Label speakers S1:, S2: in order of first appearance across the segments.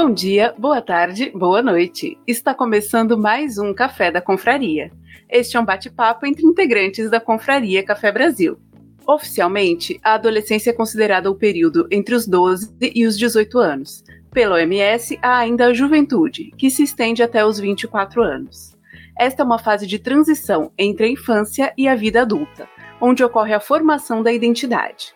S1: Bom dia, boa tarde, boa noite. Está começando mais um Café da Confraria. Este é um bate-papo entre integrantes da Confraria Café Brasil. Oficialmente, a adolescência é considerada o período entre os 12 e os 18 anos. Pela OMS, há ainda a juventude, que se estende até os 24 anos. Esta é uma fase de transição entre a infância e a vida adulta, onde ocorre a formação da identidade.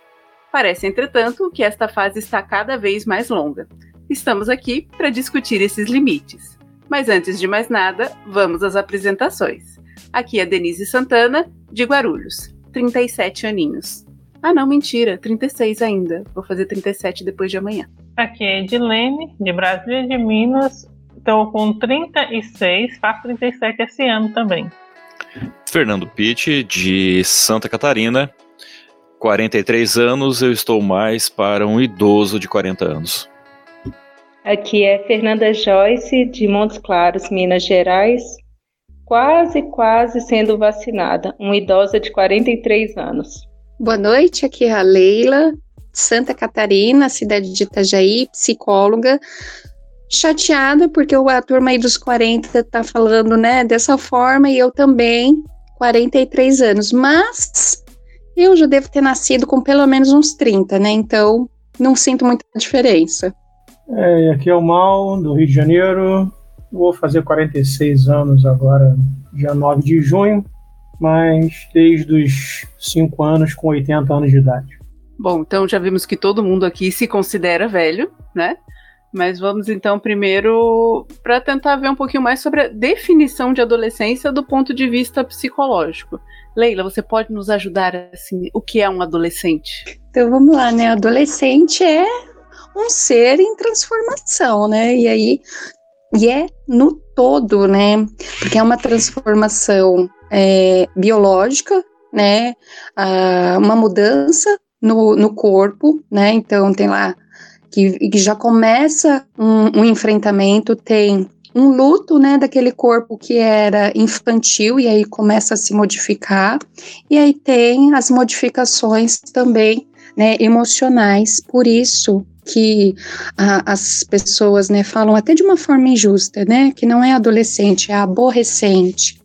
S1: Parece, entretanto, que esta fase está cada vez mais longa. Estamos aqui para discutir esses limites. Mas antes de mais nada, vamos às apresentações. Aqui é Denise Santana, de Guarulhos, 37 aninhos. Ah, não, mentira, 36 ainda. Vou fazer 37 depois de amanhã.
S2: Aqui é Edilene, de Brasília de Minas. Estou com 36, faço 37 esse ano também.
S3: Fernando Pitti, de Santa Catarina. 43 anos, eu estou mais para um idoso de 40 anos.
S4: Aqui é Fernanda Joyce, de Montes Claros, Minas Gerais. Quase, quase sendo vacinada, uma idosa de 43 anos.
S5: Boa noite, aqui é a Leila, de Santa Catarina, cidade de Itajaí, psicóloga. Chateada porque a turma aí dos 40 tá falando, né, dessa forma, e eu também, 43 anos. Mas eu já devo ter nascido com pelo menos uns 30, né? Então não sinto muita diferença.
S6: É, aqui é o Mal, do Rio de Janeiro. Vou fazer 46 anos agora, dia 9 de junho, mas desde os 5 anos com 80 anos de idade.
S1: Bom, então já vimos que todo mundo aqui se considera velho, né? Mas vamos então primeiro para tentar ver um pouquinho mais sobre a definição de adolescência do ponto de vista psicológico. Leila, você pode nos ajudar assim, o que é um adolescente?
S5: Então vamos lá, né? Adolescente é um ser em transformação, né? E aí e é no todo, né? Porque é uma transformação é, biológica, né? Ah, uma mudança no, no corpo, né? Então tem lá que, que já começa um, um enfrentamento, tem um luto, né, daquele corpo que era infantil e aí começa a se modificar, e aí tem as modificações também, né, emocionais, por isso que a, as pessoas, né, falam até de uma forma injusta, né, que não é adolescente, é aborrecente.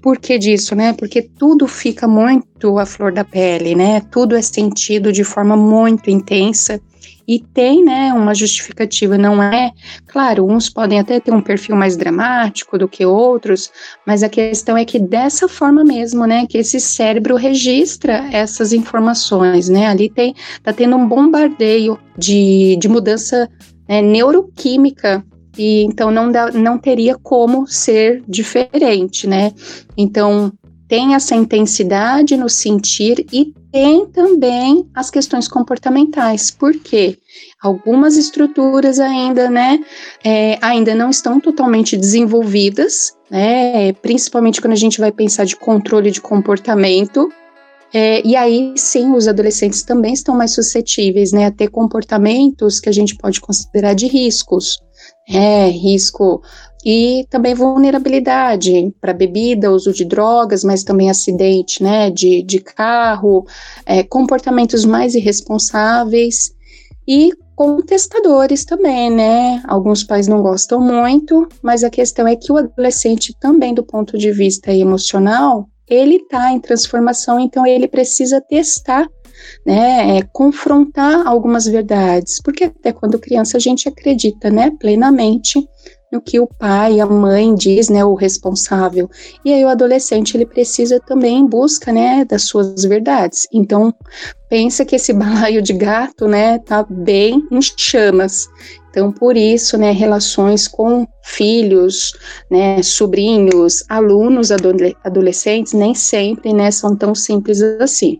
S5: Por que disso, né? Porque tudo fica muito à flor da pele, né? Tudo é sentido de forma muito intensa e tem, né, uma justificativa, não é? Claro, uns podem até ter um perfil mais dramático do que outros, mas a questão é que dessa forma mesmo, né, que esse cérebro registra essas informações, né? Ali tem, tá tendo um bombardeio de, de mudança né, neuroquímica e então não, dá, não teria como ser diferente, né? Então tem essa intensidade no sentir e tem também as questões comportamentais, porque algumas estruturas ainda, né, é, ainda não estão totalmente desenvolvidas, né, principalmente quando a gente vai pensar de controle de comportamento, é, e aí sim, os adolescentes também estão mais suscetíveis, né, a ter comportamentos que a gente pode considerar de riscos, é, risco e também vulnerabilidade para bebida, uso de drogas, mas também acidente, né, de, de carro, é, comportamentos mais irresponsáveis e contestadores também, né? Alguns pais não gostam muito, mas a questão é que o adolescente também, do ponto de vista emocional, ele está em transformação, então ele precisa testar né, é, confrontar algumas verdades, porque até quando criança a gente acredita, né, plenamente no que o pai, a mãe diz, né, o responsável. E aí o adolescente ele precisa também em busca, né, das suas verdades. Então, pensa que esse balaio de gato, né, tá bem em chamas. Então, por isso, né, relações com filhos, né, sobrinhos, alunos adolescentes nem sempre, né, são tão simples assim.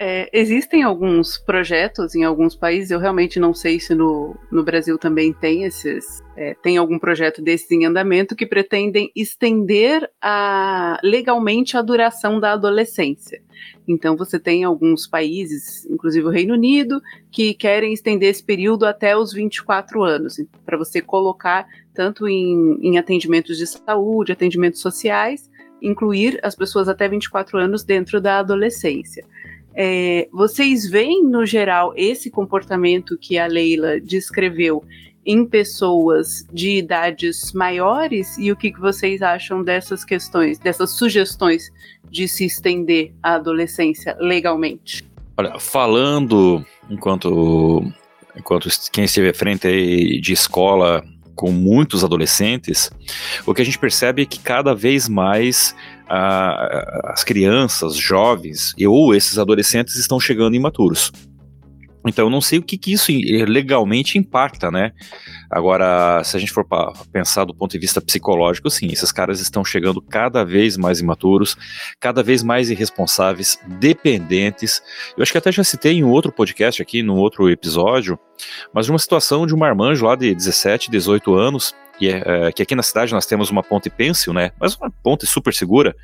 S1: É, existem alguns projetos em alguns países, eu realmente não sei se no, no Brasil também tem esses, é, tem algum projeto desses em andamento que pretendem estender a, legalmente a duração da adolescência. Então você tem alguns países, inclusive o Reino Unido, que querem estender esse período até os 24 anos, para você colocar tanto em, em atendimentos de saúde, atendimentos sociais, incluir as pessoas até 24 anos dentro da adolescência. É, vocês veem, no geral, esse comportamento que a Leila descreveu em pessoas de idades maiores e o que, que vocês acham dessas questões, dessas sugestões de se estender a adolescência legalmente?
S3: Olha, falando enquanto, enquanto quem esteve à frente de escola com muitos adolescentes, o que a gente percebe é que cada vez mais as crianças, jovens ou esses adolescentes estão chegando imaturos. Então, eu não sei o que, que isso legalmente impacta, né? Agora, se a gente for pensar do ponto de vista psicológico, sim, esses caras estão chegando cada vez mais imaturos, cada vez mais irresponsáveis, dependentes. Eu acho que até já citei em outro podcast aqui, num outro episódio, mas de uma situação de um marmanjo lá de 17, 18 anos, é, é, que aqui na cidade nós temos uma ponte pêncil, né? Mas uma ponte super segura.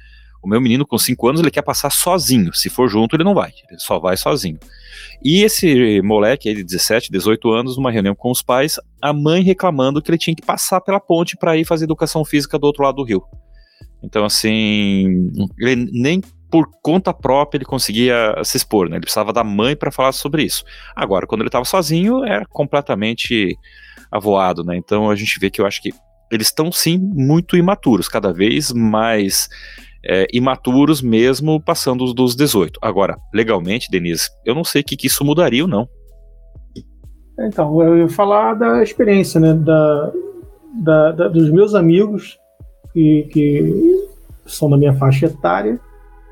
S3: O meu menino com 5 anos, ele quer passar sozinho. Se for junto, ele não vai. Ele só vai sozinho. E esse moleque aí de 17, 18 anos, numa reunião com os pais, a mãe reclamando que ele tinha que passar pela ponte para ir fazer educação física do outro lado do rio. Então, assim, ele nem por conta própria ele conseguia se expor, né? Ele precisava da mãe para falar sobre isso. Agora, quando ele estava sozinho, era completamente avoado, né? Então a gente vê que eu acho que eles estão sim muito imaturos, cada vez mais é, imaturos mesmo passando dos 18. Agora, legalmente, Denise, eu não sei o que, que isso mudaria ou não.
S6: Então, eu ia falar da experiência, né, da, da, da dos meus amigos que, que são da minha faixa etária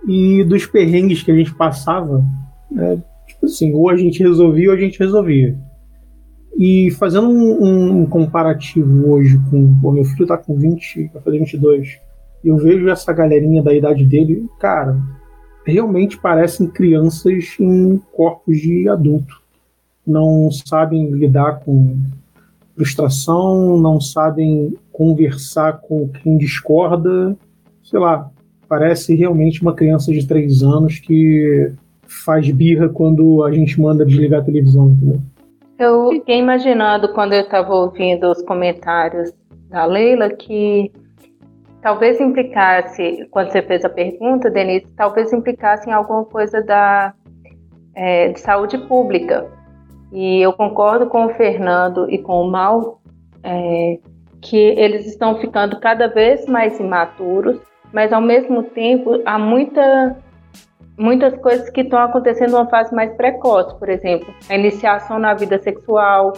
S6: e dos perrengues que a gente passava, né, tipo assim, ou a gente resolvia ou a gente resolvia. E fazendo um, um comparativo hoje com. o meu filho tá com 20, vai fazer 22 eu vejo essa galerinha da idade dele, cara, realmente parecem crianças em corpos de adulto. Não sabem lidar com frustração, não sabem conversar com quem discorda, sei lá, parece realmente uma criança de três anos que faz birra quando a gente manda desligar a televisão, entendeu?
S4: Eu fiquei imaginando quando eu estava ouvindo os comentários da Leila que talvez implicasse, quando você fez a pergunta, Denise, talvez implicasse em alguma coisa da, é, de saúde pública. E eu concordo com o Fernando e com o Mal é, que eles estão ficando cada vez mais imaturos, mas ao mesmo tempo há muita, muitas coisas que estão acontecendo numa fase mais precoce, por exemplo, a iniciação na vida sexual,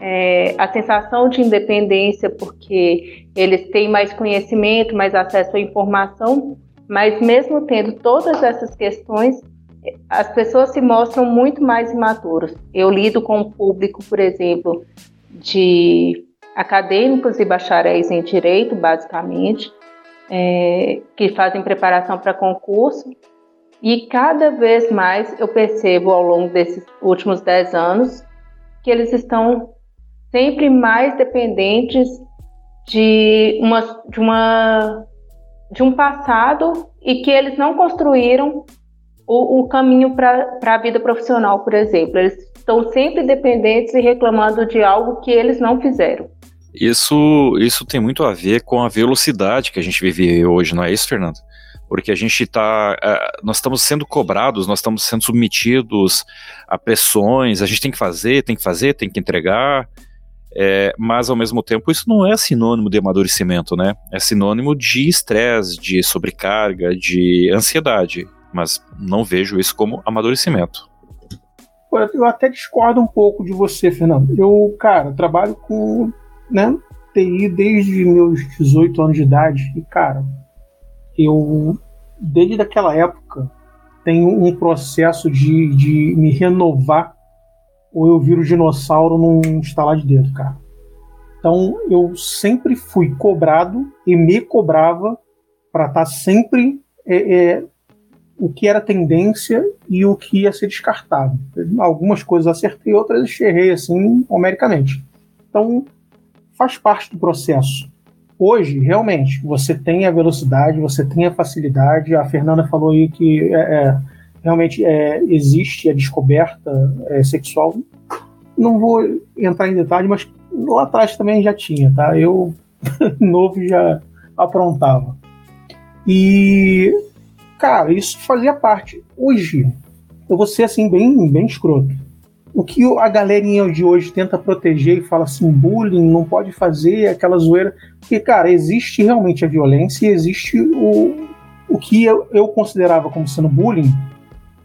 S4: é, a sensação de independência, porque eles têm mais conhecimento, mais acesso à informação, mas mesmo tendo todas essas questões, as pessoas se mostram muito mais imaturos. Eu lido com um público, por exemplo, de acadêmicos e bacharéis em direito, basicamente, é, que fazem preparação para concurso, e cada vez mais eu percebo ao longo desses últimos dez anos que eles estão sempre mais dependentes de uma, de uma de um passado e que eles não construíram o, o caminho para a vida profissional, por exemplo. Eles estão sempre dependentes e reclamando de algo que eles não fizeram.
S3: Isso, isso tem muito a ver com a velocidade que a gente vive hoje, não é isso, Fernando? Porque a gente está, uh, nós estamos sendo cobrados, nós estamos sendo submetidos a pressões, a gente tem que fazer, tem que fazer, tem que entregar, é, mas ao mesmo tempo isso não é sinônimo de amadurecimento, né? É sinônimo de estresse, de sobrecarga, de ansiedade. Mas não vejo isso como amadurecimento.
S6: Eu até discordo um pouco de você, Fernando. Eu, cara, trabalho com né, TI desde meus 18 anos de idade. E, cara, eu, desde aquela época, tenho um processo de, de me renovar ou eu viro dinossauro num estalar de dedo, cara. Então eu sempre fui cobrado e me cobrava para estar tá sempre é, é, o que era tendência e o que ia ser descartado. Algumas coisas acertei, outras errei assim, numericamente. Então faz parte do processo. Hoje, realmente, você tem a velocidade, você tem a facilidade. A Fernanda falou aí que é, é realmente é, existe a descoberta é, sexual. Não vou entrar em detalhe, mas lá atrás também já tinha, tá? Eu, novo, já aprontava. E, cara, isso fazia parte. Hoje, eu vou ser assim, bem, bem escroto. O que a galerinha de hoje tenta proteger e fala assim, bullying, não pode fazer aquela zoeira. Porque, cara, existe realmente a violência e existe o, o que eu, eu considerava como sendo bullying,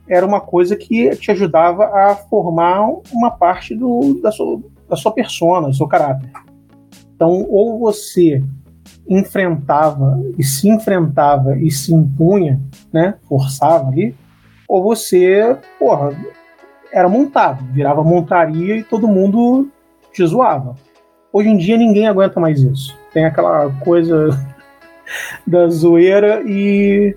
S6: era uma coisa que te ajudava a formar uma parte do, da, sua, da sua persona, do seu caráter. Então, ou você enfrentava e se enfrentava e se impunha, né, forçava ali, ou você, porra, era montado, virava montaria e todo mundo te zoava. Hoje em dia ninguém aguenta mais isso. Tem aquela coisa da zoeira e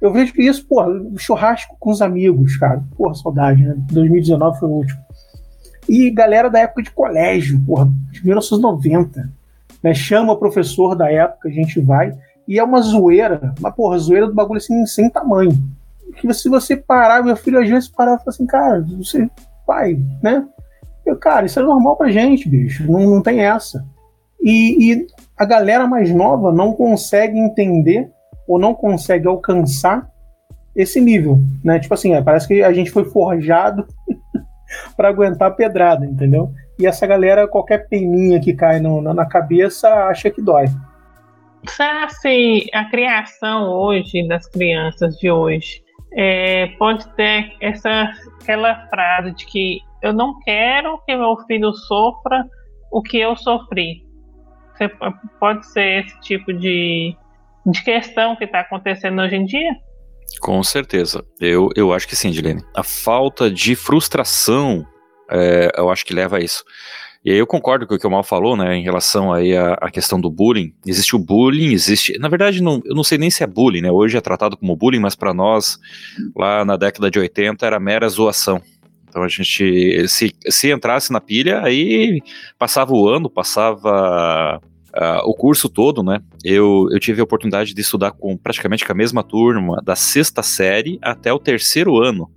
S6: eu vejo isso, porra, churrasco com os amigos, cara. Porra, saudade, né? 2019 foi o último. E galera da época de colégio, porra, de 1990. Né? Chama o professor da época, a gente vai. E é uma zoeira, uma porra, zoeira do bagulho assim, sem tamanho que se você parar, meu filho às vezes parar e falar assim, cara, você, pai, né? Eu, cara, isso é normal pra gente, bicho, não, não tem essa. E, e a galera mais nova não consegue entender ou não consegue alcançar esse nível, né? Tipo assim, é, parece que a gente foi forjado para aguentar a pedrada, entendeu? E essa galera, qualquer peninha que cai no, na cabeça, acha que dói.
S2: Será se a criação hoje das crianças de hoje é, pode ter essa aquela frase de que eu não quero que meu filho sofra o que eu sofri. Você, pode ser esse tipo de, de questão que está acontecendo hoje em dia?
S3: Com certeza. Eu, eu acho que sim, Dilene. A falta de frustração, é, eu acho que leva a isso. E aí eu concordo com o que o Mal falou, né, em relação aí à, à, questão do bullying. Existe o bullying, existe, na verdade, não, eu não sei nem se é bullying, né, hoje é tratado como bullying, mas para nós, lá na década de 80, era mera zoação. Então a gente, se, se entrasse na pilha, aí passava o ano, passava uh, o curso todo, né, eu, eu tive a oportunidade de estudar com praticamente com a mesma turma, da sexta série até o terceiro ano.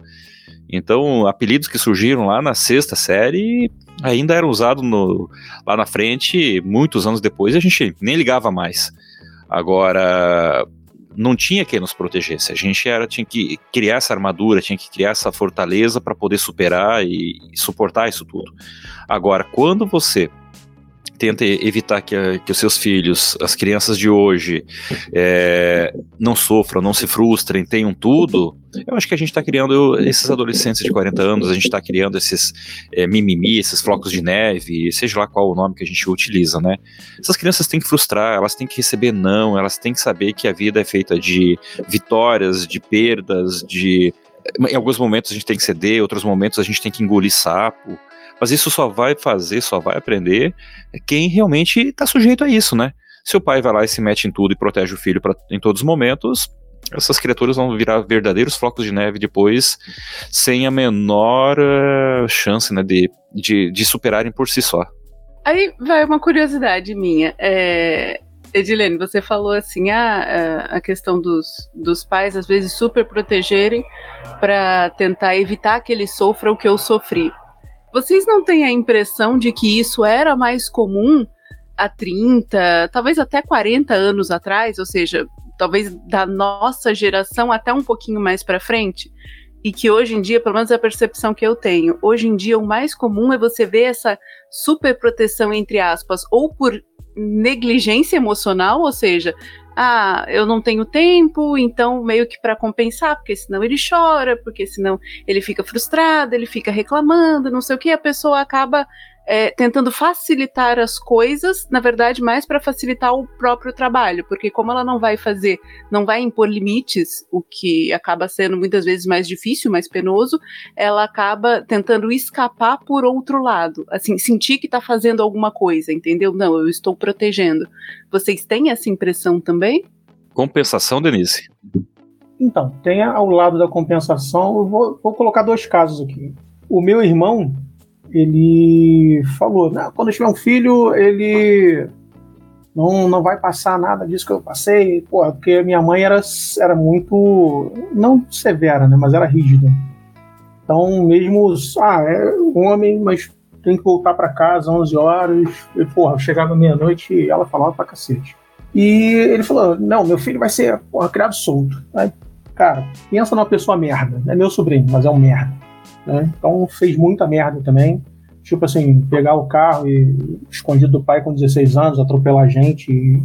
S3: Então, apelidos que surgiram lá na sexta série ainda eram usados no, lá na frente, muitos anos depois, a gente nem ligava mais. Agora, não tinha quem nos protegesse. A gente era, tinha que criar essa armadura, tinha que criar essa fortaleza para poder superar e, e, suportar isso tudo. Agora, quando você tenta evitar que, a, que os seus filhos, as crianças de hoje, é, não sofram, não se frustrem, tenham tudo, eu acho que a gente está criando esses adolescentes de 40 anos, a gente está criando esses é, mimimi, esses flocos de neve, seja lá qual o nome que a gente utiliza, né? Essas crianças têm que frustrar, elas têm que receber não, elas têm que saber que a vida é feita de vitórias, de perdas, de em alguns momentos a gente tem que ceder, em outros momentos a gente tem que engolir sapo. Mas isso só vai fazer, só vai aprender quem realmente está sujeito a isso, né? Se o pai vai lá e se mete em tudo e protege o filho pra, em todos os momentos, essas criaturas vão virar verdadeiros flocos de neve depois, sem a menor uh, chance né, de, de, de, superarem por si só.
S1: Aí vai uma curiosidade minha. É, Edilene, você falou assim, ah, a questão dos, dos pais às vezes super protegerem para tentar evitar que ele sofra o que eu sofri. Vocês não têm a impressão de que isso era mais comum há 30, talvez até 40 anos atrás, ou seja, talvez da nossa geração até um pouquinho mais para frente? E que hoje em dia, pelo menos a percepção que eu tenho, hoje em dia o mais comum é você ver essa super proteção entre aspas, ou por negligência emocional, ou seja, ah, eu não tenho tempo, então meio que para compensar, porque senão ele chora, porque senão ele fica frustrado, ele fica reclamando, não sei o que, a pessoa acaba é, tentando facilitar as coisas, na verdade, mais para facilitar o próprio trabalho, porque como ela não vai fazer, não vai impor limites, o que acaba sendo muitas vezes mais difícil, mais penoso, ela acaba tentando escapar por outro lado, assim, sentir que está fazendo alguma coisa, entendeu? Não, eu estou protegendo. Vocês têm essa impressão também?
S3: Compensação, Denise.
S6: Então, tem ao lado da compensação, eu vou, vou colocar dois casos aqui. O meu irmão, ele falou, né, quando eu tiver um filho, ele não, não vai passar nada disso que eu passei, pô, porque minha mãe era, era muito, não severa, né, mas era rígida. Então, mesmo, ah, é um homem, mas tem que voltar para casa 11 horas, e, porra, chegava meia-noite e ela falava pra cacete. E ele falou, não, meu filho vai ser, porra, criado solto. Aí, cara, pensa numa pessoa merda, é meu sobrinho, mas é um merda né? Então fez muita merda também. Tipo assim, pegar o carro e escondido do pai com 16 anos, atropelar a gente e,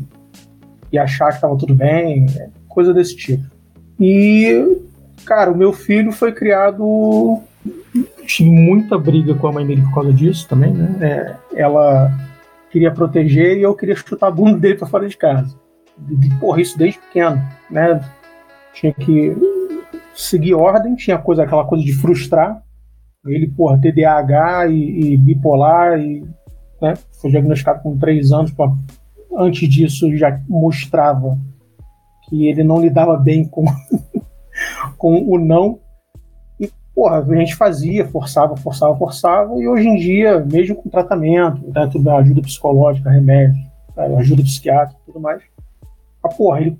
S6: e achar que tava tudo bem, coisa desse tipo. E, cara, o meu filho foi criado. Tive muita briga com a mãe dele por causa disso também, né? É, ela queria proteger e eu queria chutar a bunda dele para fora de casa. Porra, isso desde pequeno, né? Tinha que seguir ordem, tinha coisa, aquela coisa de frustrar. Ele, porra, TDAH e, e bipolar, e né, foi diagnosticado com três anos. Porra, antes disso, já mostrava que ele não lidava bem com, com o não. E, porra, a gente fazia, forçava, forçava, forçava, e hoje em dia, mesmo com tratamento, né, tudo, ajuda psicológica, remédio, ajuda psiquiátrica e tudo mais, a porra, ele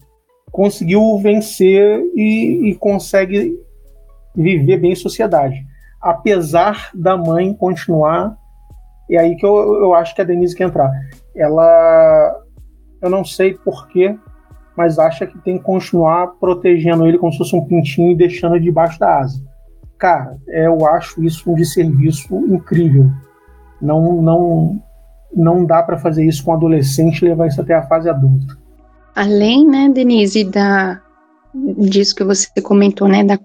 S6: conseguiu vencer e, e consegue viver bem em sociedade. Apesar da mãe continuar, é aí que eu, eu acho que a Denise quer entrar. Ela, eu não sei porquê, mas acha que tem que continuar protegendo ele como se fosse um pintinho e deixando ele debaixo da asa. Cara, é, eu acho isso um desserviço incrível. Não, não, não dá para fazer isso com um adolescente e levar isso até a fase adulta.
S5: Além, né, Denise, da, disso que você comentou, né, da,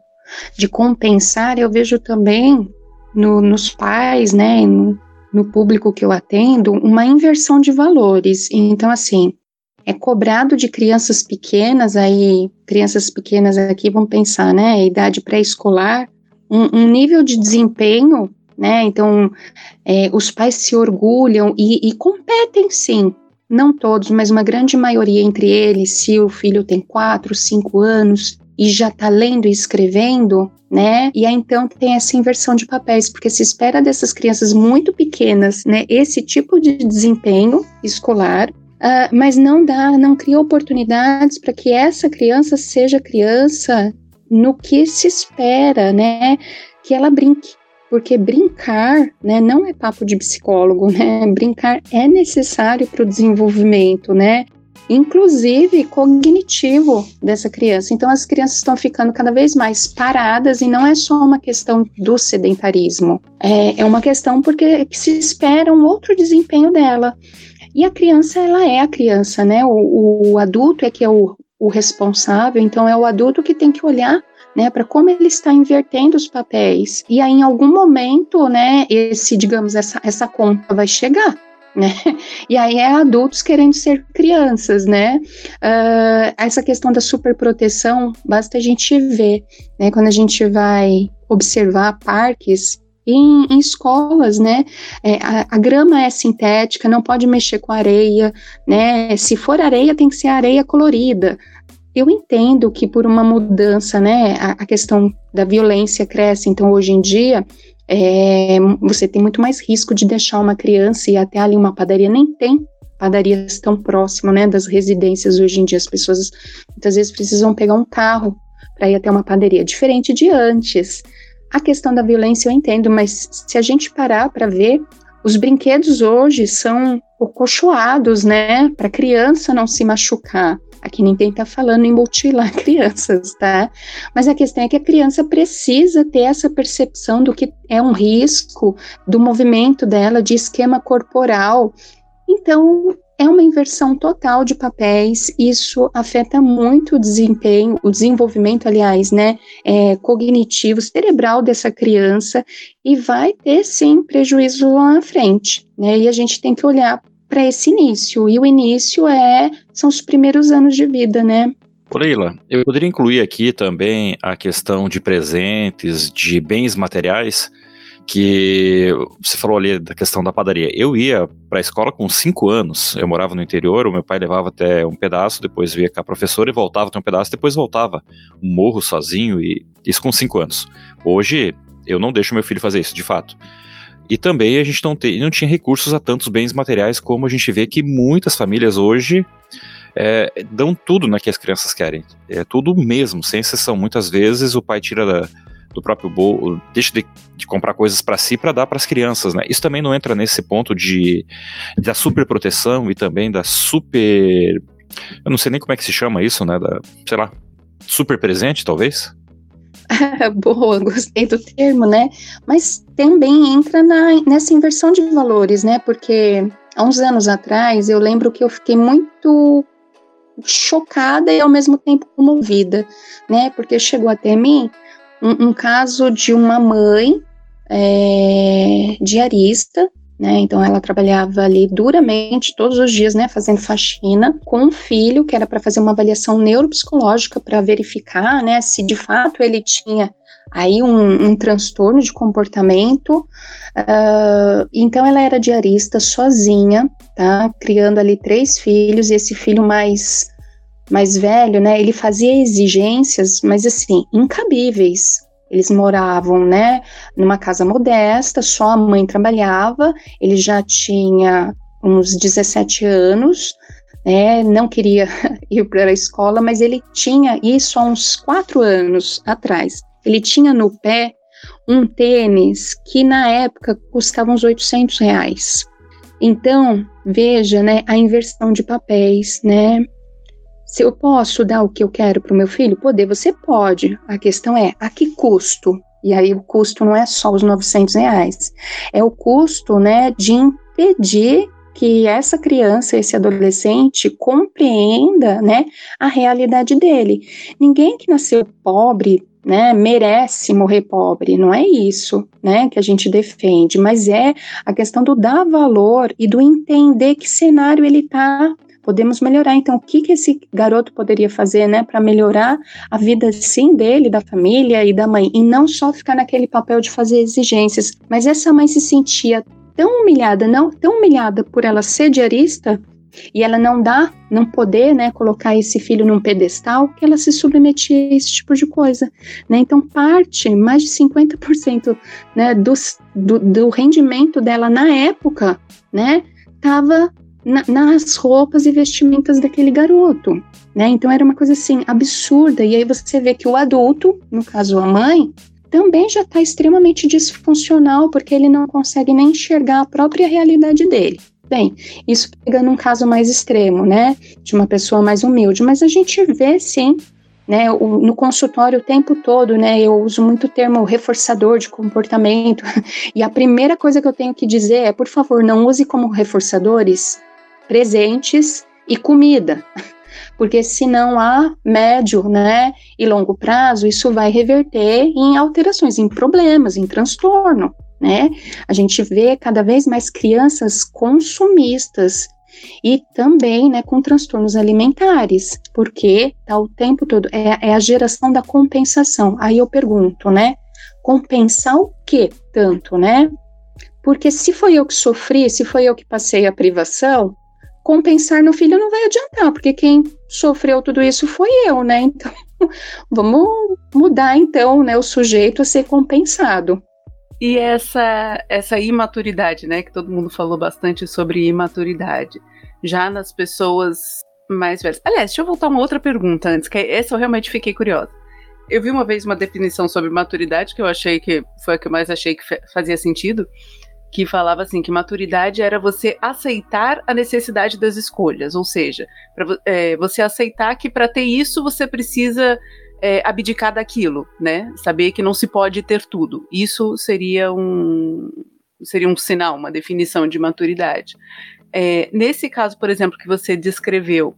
S5: de compensar, eu vejo também no, nos pais, né, no, no público que eu atendo, uma inversão de valores. Então, assim, é cobrado de crianças pequenas, aí, crianças pequenas aqui vão pensar, né, idade pré-escolar, um, um, nível de desempenho, né, então, é, os pais se orgulham e, e competem, sim, não todos, mas uma grande maioria entre eles, se o filho tem quatro, cinco anos e já está lendo e escrevendo, né? E aí então tem essa inversão de papéis, porque se espera dessas crianças muito pequenas, né, esse tipo de desempenho escolar, uh, mas não dá, não cria oportunidades para que essa criança seja criança no que se espera, né? Que ela brinque, porque brincar, né, não é papo de psicólogo, né? Brincar é necessário para o desenvolvimento, né? Inclusive cognitivo dessa criança. Então as crianças estão ficando cada vez mais paradas e não é só uma questão do sedentarismo, é, é uma questão porque se espera um outro desempenho dela. E a criança, ela é a criança, né? O, o adulto é que é o, o responsável, então é o adulto que tem que olhar né, para como ele está invertendo os papéis. E aí, em algum momento, né, esse, digamos, essa, essa conta vai chegar. Né? E aí é adultos querendo ser crianças, né? Uh, essa questão da superproteção, basta a gente ver, né? Quando a gente vai observar parques, em, em, escolas, né? É, a, a, grama é sintética, não pode mexer com areia, né? Se for areia, tem que ser areia colorida. Eu entendo que por uma mudança, né, a, a questão da violência cresce, então hoje em dia é, você tem muito mais risco de deixar uma criança e até ali uma padaria, nem tem padarias tão próximo, né, das residências hoje em dia, as pessoas muitas vezes precisam pegar um carro para ir até uma padaria, diferente de antes. A questão da violência eu entendo, mas se a gente parar para ver, os brinquedos hoje são ocochoados, né, para criança não se machucar. Aqui ninguém está falando em mutilar crianças, tá? Mas a questão é que a criança precisa ter essa percepção do que é um risco, do movimento dela, de esquema corporal. Então, é uma inversão total de papéis, isso afeta muito o desempenho, o desenvolvimento, aliás, né, é, cognitivo, cerebral dessa criança, e vai ter, sim, prejuízo lá na frente, né, e a gente tem que olhar para esse início. E o início é são os primeiros anos de vida, né?
S3: Leila, eu poderia incluir aqui também a questão de presentes, de bens materiais, que você falou ali da questão da padaria. Eu ia para a escola com cinco anos, eu morava no interior, o meu pai levava até um pedaço, depois via com a professora e voltava até um pedaço, depois voltava um morro sozinho, e isso com cinco anos. Hoje, eu não deixo meu filho fazer isso, de fato. E também a gente não, tem, não tinha recursos a tantos bens materiais como a gente vê que muitas famílias hoje é, dão tudo né, que as crianças querem. É tudo mesmo, sem exceção. Muitas vezes o pai tira da, do próprio bolso, deixa de, de comprar coisas para si para dar para as crianças, né? Isso também não entra nesse ponto de da super proteção e também da super, eu não sei nem como é que se chama isso, né? Da, sei lá, super presente, talvez.
S5: Boa, gostei do termo, né? Mas também entra na, nessa inversão de valores, né? Porque há uns anos atrás eu lembro que eu fiquei muito chocada e ao mesmo tempo comovida, né? Porque chegou até mim um, um caso de uma mãe é, diarista né? Então ela trabalhava ali duramente todos os dias, né, fazendo faxina com um filho que era para fazer uma avaliação neuropsicológica para verificar, né, se de fato ele tinha aí um, um transtorno de comportamento. Uh, então ela era diarista sozinha, tá, criando ali três filhos e esse filho mais mais velho, né, ele fazia exigências, mas assim incabíveis, eles moravam, né, numa casa modesta, só a mãe trabalhava, ele já tinha uns 17 anos, né, não queria ir para a escola, mas ele tinha isso há uns quatro anos atrás. Ele tinha no pé um tênis que na época custava uns 800 reais. Então, veja, né, a inversão de papéis, né, se eu posso dar o que eu quero para o meu filho? Poder, você pode. A questão é, a que custo? E aí o custo não é só os 900 reais, é o custo, né, de impedir que essa criança, esse adolescente compreenda, né, a realidade dele. Ninguém que nasceu pobre, né, merece morrer pobre, não é isso, né, que a gente defende, mas é a questão do dar valor e do entender que cenário ele está podemos melhorar. Então, o que, que esse garoto poderia fazer, né, para melhorar a vida, sim, dele, da família e da mãe, e não só ficar naquele papel de fazer exigências. Mas essa mãe se sentia tão humilhada, não tão humilhada por ela ser diarista, e ela não dá, não poder, né, colocar esse filho num pedestal, que ela se submetia a esse tipo de coisa, né? Então parte, mais de 50%, né, do, do, do rendimento dela na época, né, estava na, nas roupas e vestimentas daquele garoto, né? Então era uma coisa assim absurda. E aí você vê que o adulto, no caso a mãe, também já está extremamente disfuncional porque ele não consegue nem enxergar a própria realidade dele. Bem, isso pegando um caso mais extremo, né, de uma pessoa mais humilde, mas a gente vê sim né, o, no consultório o tempo todo, né, eu uso muito o termo reforçador de comportamento, e a primeira coisa que eu tenho que dizer é, por favor, não use como reforçadores presentes e comida, porque senão a médio, né, e longo prazo isso vai reverter em alterações, em problemas, em transtorno, né? A gente vê cada vez mais crianças consumistas e também, né, com transtornos alimentares, porque tá o tempo todo é, é a geração da compensação. Aí eu pergunto, né, compensar o que tanto, né? Porque se foi eu que sofri, se foi eu que passei a privação, compensar no filho não vai adiantar, porque quem sofreu tudo isso foi eu, né? Então, vamos mudar então, né, o sujeito a ser compensado.
S1: E essa essa imaturidade, né, que todo mundo falou bastante sobre imaturidade, já nas pessoas mais velhas. Aliás, deixa eu voltar uma outra pergunta antes, que essa eu realmente fiquei curiosa. Eu vi uma vez uma definição sobre maturidade que eu achei que foi a que eu mais achei que fazia sentido, que falava assim que maturidade era você aceitar a necessidade das escolhas, ou seja, pra, é, você aceitar que para ter isso você precisa é, abdicar daquilo, né? Saber que não se pode ter tudo. Isso seria um seria um sinal, uma definição de maturidade. É, nesse caso, por exemplo, que você descreveu,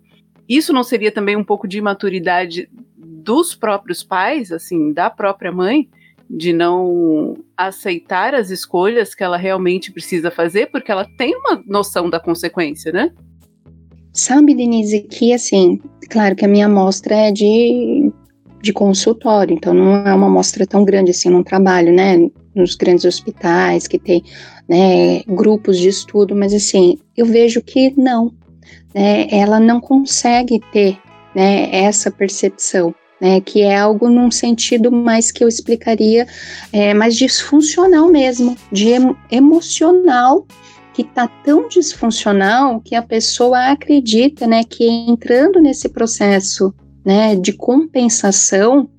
S1: isso não seria também um pouco de maturidade dos próprios pais, assim, da própria mãe? De não aceitar as escolhas que ela realmente precisa fazer, porque ela tem uma noção da consequência, né?
S5: Sabe, Denise, que assim, claro que a minha amostra é de, de consultório, então não é uma amostra tão grande assim, não trabalho, né, nos grandes hospitais que tem, né, grupos de estudo, mas assim, eu vejo que não, né, ela não consegue ter, né, essa percepção né, que é algo num sentido mais que eu explicaria é, mais disfuncional mesmo, de emo emocional, que está tão disfuncional que a pessoa acredita, né, que entrando nesse processo, né, de compensação,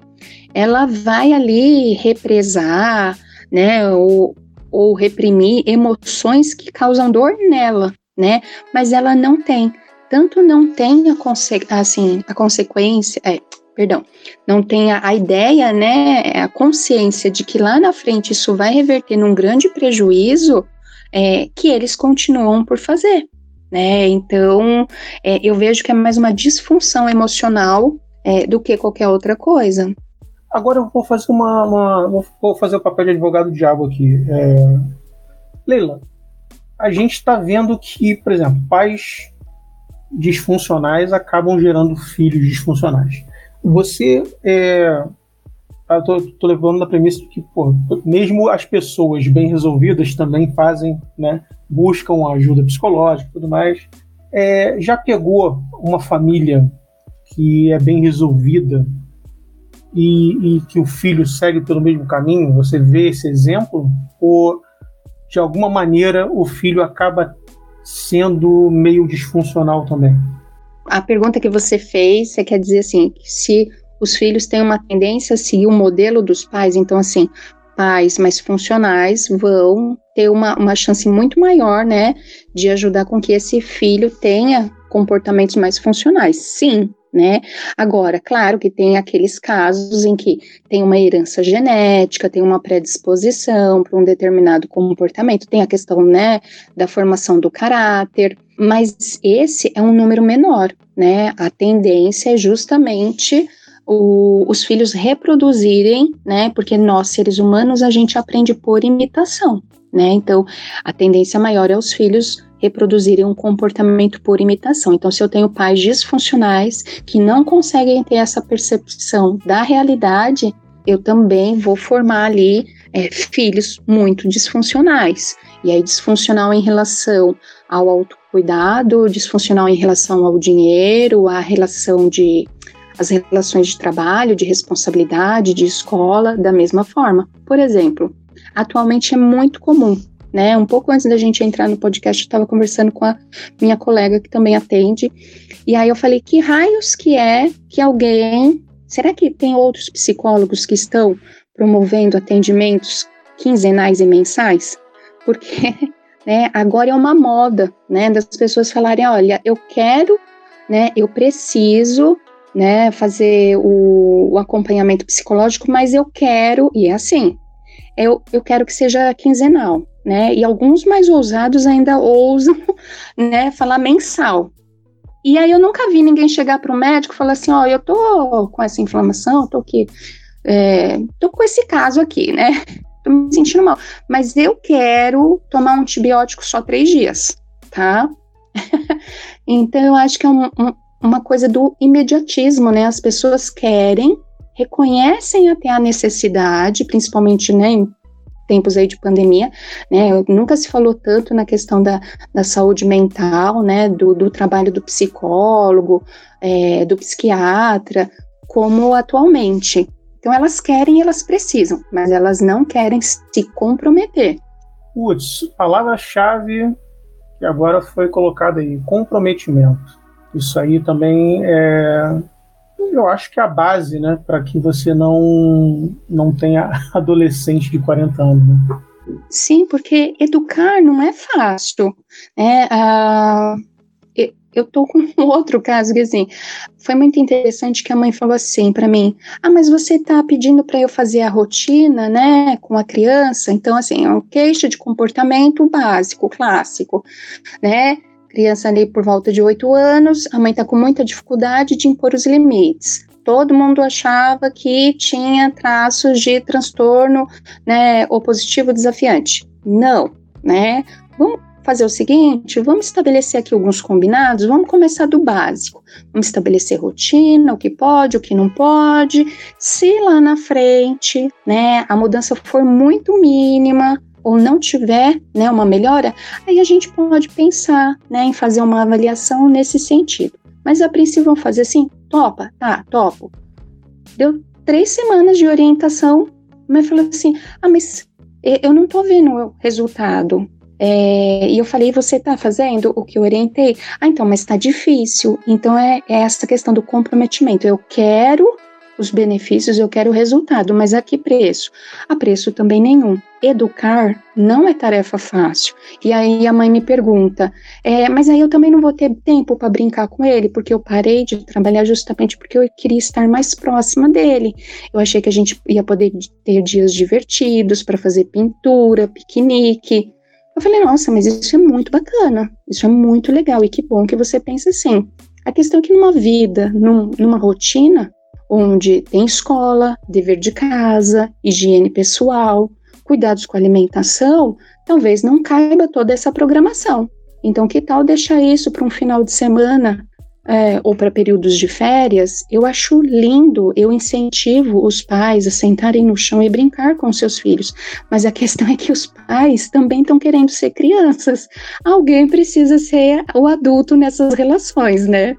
S5: ela vai ali represar, né, ou, ou reprimir emoções que causam dor nela, né, mas ela não tem. Tanto não tem a, assim, a consequência, é, perdão, não tem a, ideia, né, a consciência de que lá na frente isso vai reverter num grande prejuízo, é, que eles continuam por fazer, né? Então, é, eu vejo que é mais uma disfunção emocional é, do que qualquer outra coisa.
S6: Agora eu vou fazer uma, uma vou fazer o papel de advogado diabo aqui. É, Leila, a gente está vendo que, por exemplo, pais disfuncionais acabam gerando filhos disfuncionais. Você é, eu tô, tô, levando na premissa de que, pô, mesmo as pessoas bem resolvidas também fazem, né, buscam ajuda psicológica e tudo mais. É, já pegou uma família que é bem resolvida e, e, que o filho segue pelo mesmo caminho? Você vê esse exemplo? Ou, de alguma maneira, o filho acaba sendo meio disfuncional também?
S5: A pergunta que você fez, você quer dizer assim, se os filhos têm uma tendência a seguir o modelo dos pais, então assim, pais mais funcionais vão ter uma, uma chance muito maior, né, de ajudar com que esse filho tenha comportamentos mais funcionais. Sim, né? Agora, claro que tem aqueles casos em que tem uma herança genética, tem uma predisposição para um determinado comportamento, tem a questão, né, da formação do caráter, mas esse é um número menor, né? A tendência é justamente o, os filhos reproduzirem, né? Porque nós, seres humanos, a gente aprende por imitação, né? Então, a tendência maior é os filhos reproduzirem um comportamento por imitação. Então, se eu tenho pais disfuncionais que não conseguem ter essa percepção da realidade, eu também vou formar ali é, filhos muito disfuncionais. E aí, disfuncional em relação ao autocuidado, disfuncional em relação ao dinheiro, a relação de as relações de trabalho, de responsabilidade, de escola, da mesma forma. Por exemplo, atualmente é muito comum, né? Um pouco antes da gente entrar no podcast, eu estava conversando com a minha colega que também atende, e aí eu falei: que raios que é que alguém. Será que tem outros psicólogos que estão promovendo atendimentos quinzenais e mensais? Porque né, agora é uma moda, né, das pessoas falarem, olha, eu quero, né, eu preciso né, fazer o, o, acompanhamento psicológico, mas eu quero, e é assim, eu, eu quero que seja quinzenal, né, e alguns mais ousados ainda ousam, né, falar mensal. E aí eu nunca vi ninguém chegar para o médico e falar assim, ó, oh, eu tô com essa inflamação, tô aqui, é, tô com esse caso aqui, né, tô me sentindo mal, mas eu quero tomar um antibiótico só três dias, tá? então eu acho que é um, um uma coisa do imediatismo, né? As pessoas querem, reconhecem até a necessidade, principalmente, né, em tempos aí de pandemia, né? Nunca se falou tanto na questão da, da saúde mental, né? Do, do trabalho do psicólogo, é, do psiquiatra, como atualmente. Então elas querem, elas precisam, mas elas não querem se comprometer.
S6: Putz, palavra-chave que agora foi colocada aí, comprometimento. Isso aí também é, eu acho que é a base, né, para que você não não tenha adolescente de 40 anos. Né?
S5: Sim, porque educar não é fácil. Né? Ah, eu tô com um outro caso que assim foi muito interessante que a mãe falou assim para mim: "Ah, mas você tá pedindo para eu fazer a rotina, né, com a criança? Então assim, é um queixa de comportamento básico, clássico, né? criança ali por volta de 8 anos, a mãe está com muita dificuldade de impor os limites. Todo mundo achava que tinha traços de transtorno né, opositivo desafiante. Não, né? Vamos fazer o seguinte: vamos estabelecer aqui alguns combinados, vamos começar do básico. Vamos estabelecer rotina, o que pode, o que não pode. Se lá na frente, né, a mudança for muito mínima, ou não tiver né, uma melhora, aí a gente pode pensar né, em fazer uma avaliação nesse sentido. Mas a princípio vão fazer assim, topa, tá, topo. Deu três semanas de orientação, mas falou assim, ah, mas eu não tô vendo o resultado. É, e eu falei, você tá fazendo o que eu orientei? Ah, então, mas tá difícil. Então é, é essa questão do comprometimento. Eu quero, os benefícios, eu quero o resultado, mas a que preço? A preço também nenhum. Educar não é tarefa fácil. E aí a mãe me pergunta, é, mas aí eu também não vou ter tempo para brincar com ele, porque eu parei de trabalhar justamente porque eu queria estar mais próxima dele. Eu achei que a gente ia poder ter dias divertidos para fazer pintura, piquenique. Eu falei, nossa, mas isso é muito bacana, isso é muito legal e que bom que você pensa assim. A questão é que numa vida, num, numa rotina, onde tem escola, dever de casa, higiene pessoal, cuidados com alimentação, talvez não caiba toda essa programação. Então, que tal deixar isso para um final de semana é, ou para períodos de férias? Eu acho lindo, eu incentivo os pais a sentarem no chão e brincar com seus filhos. Mas a questão é que os pais também estão querendo ser crianças. Alguém precisa ser o adulto nessas relações, né?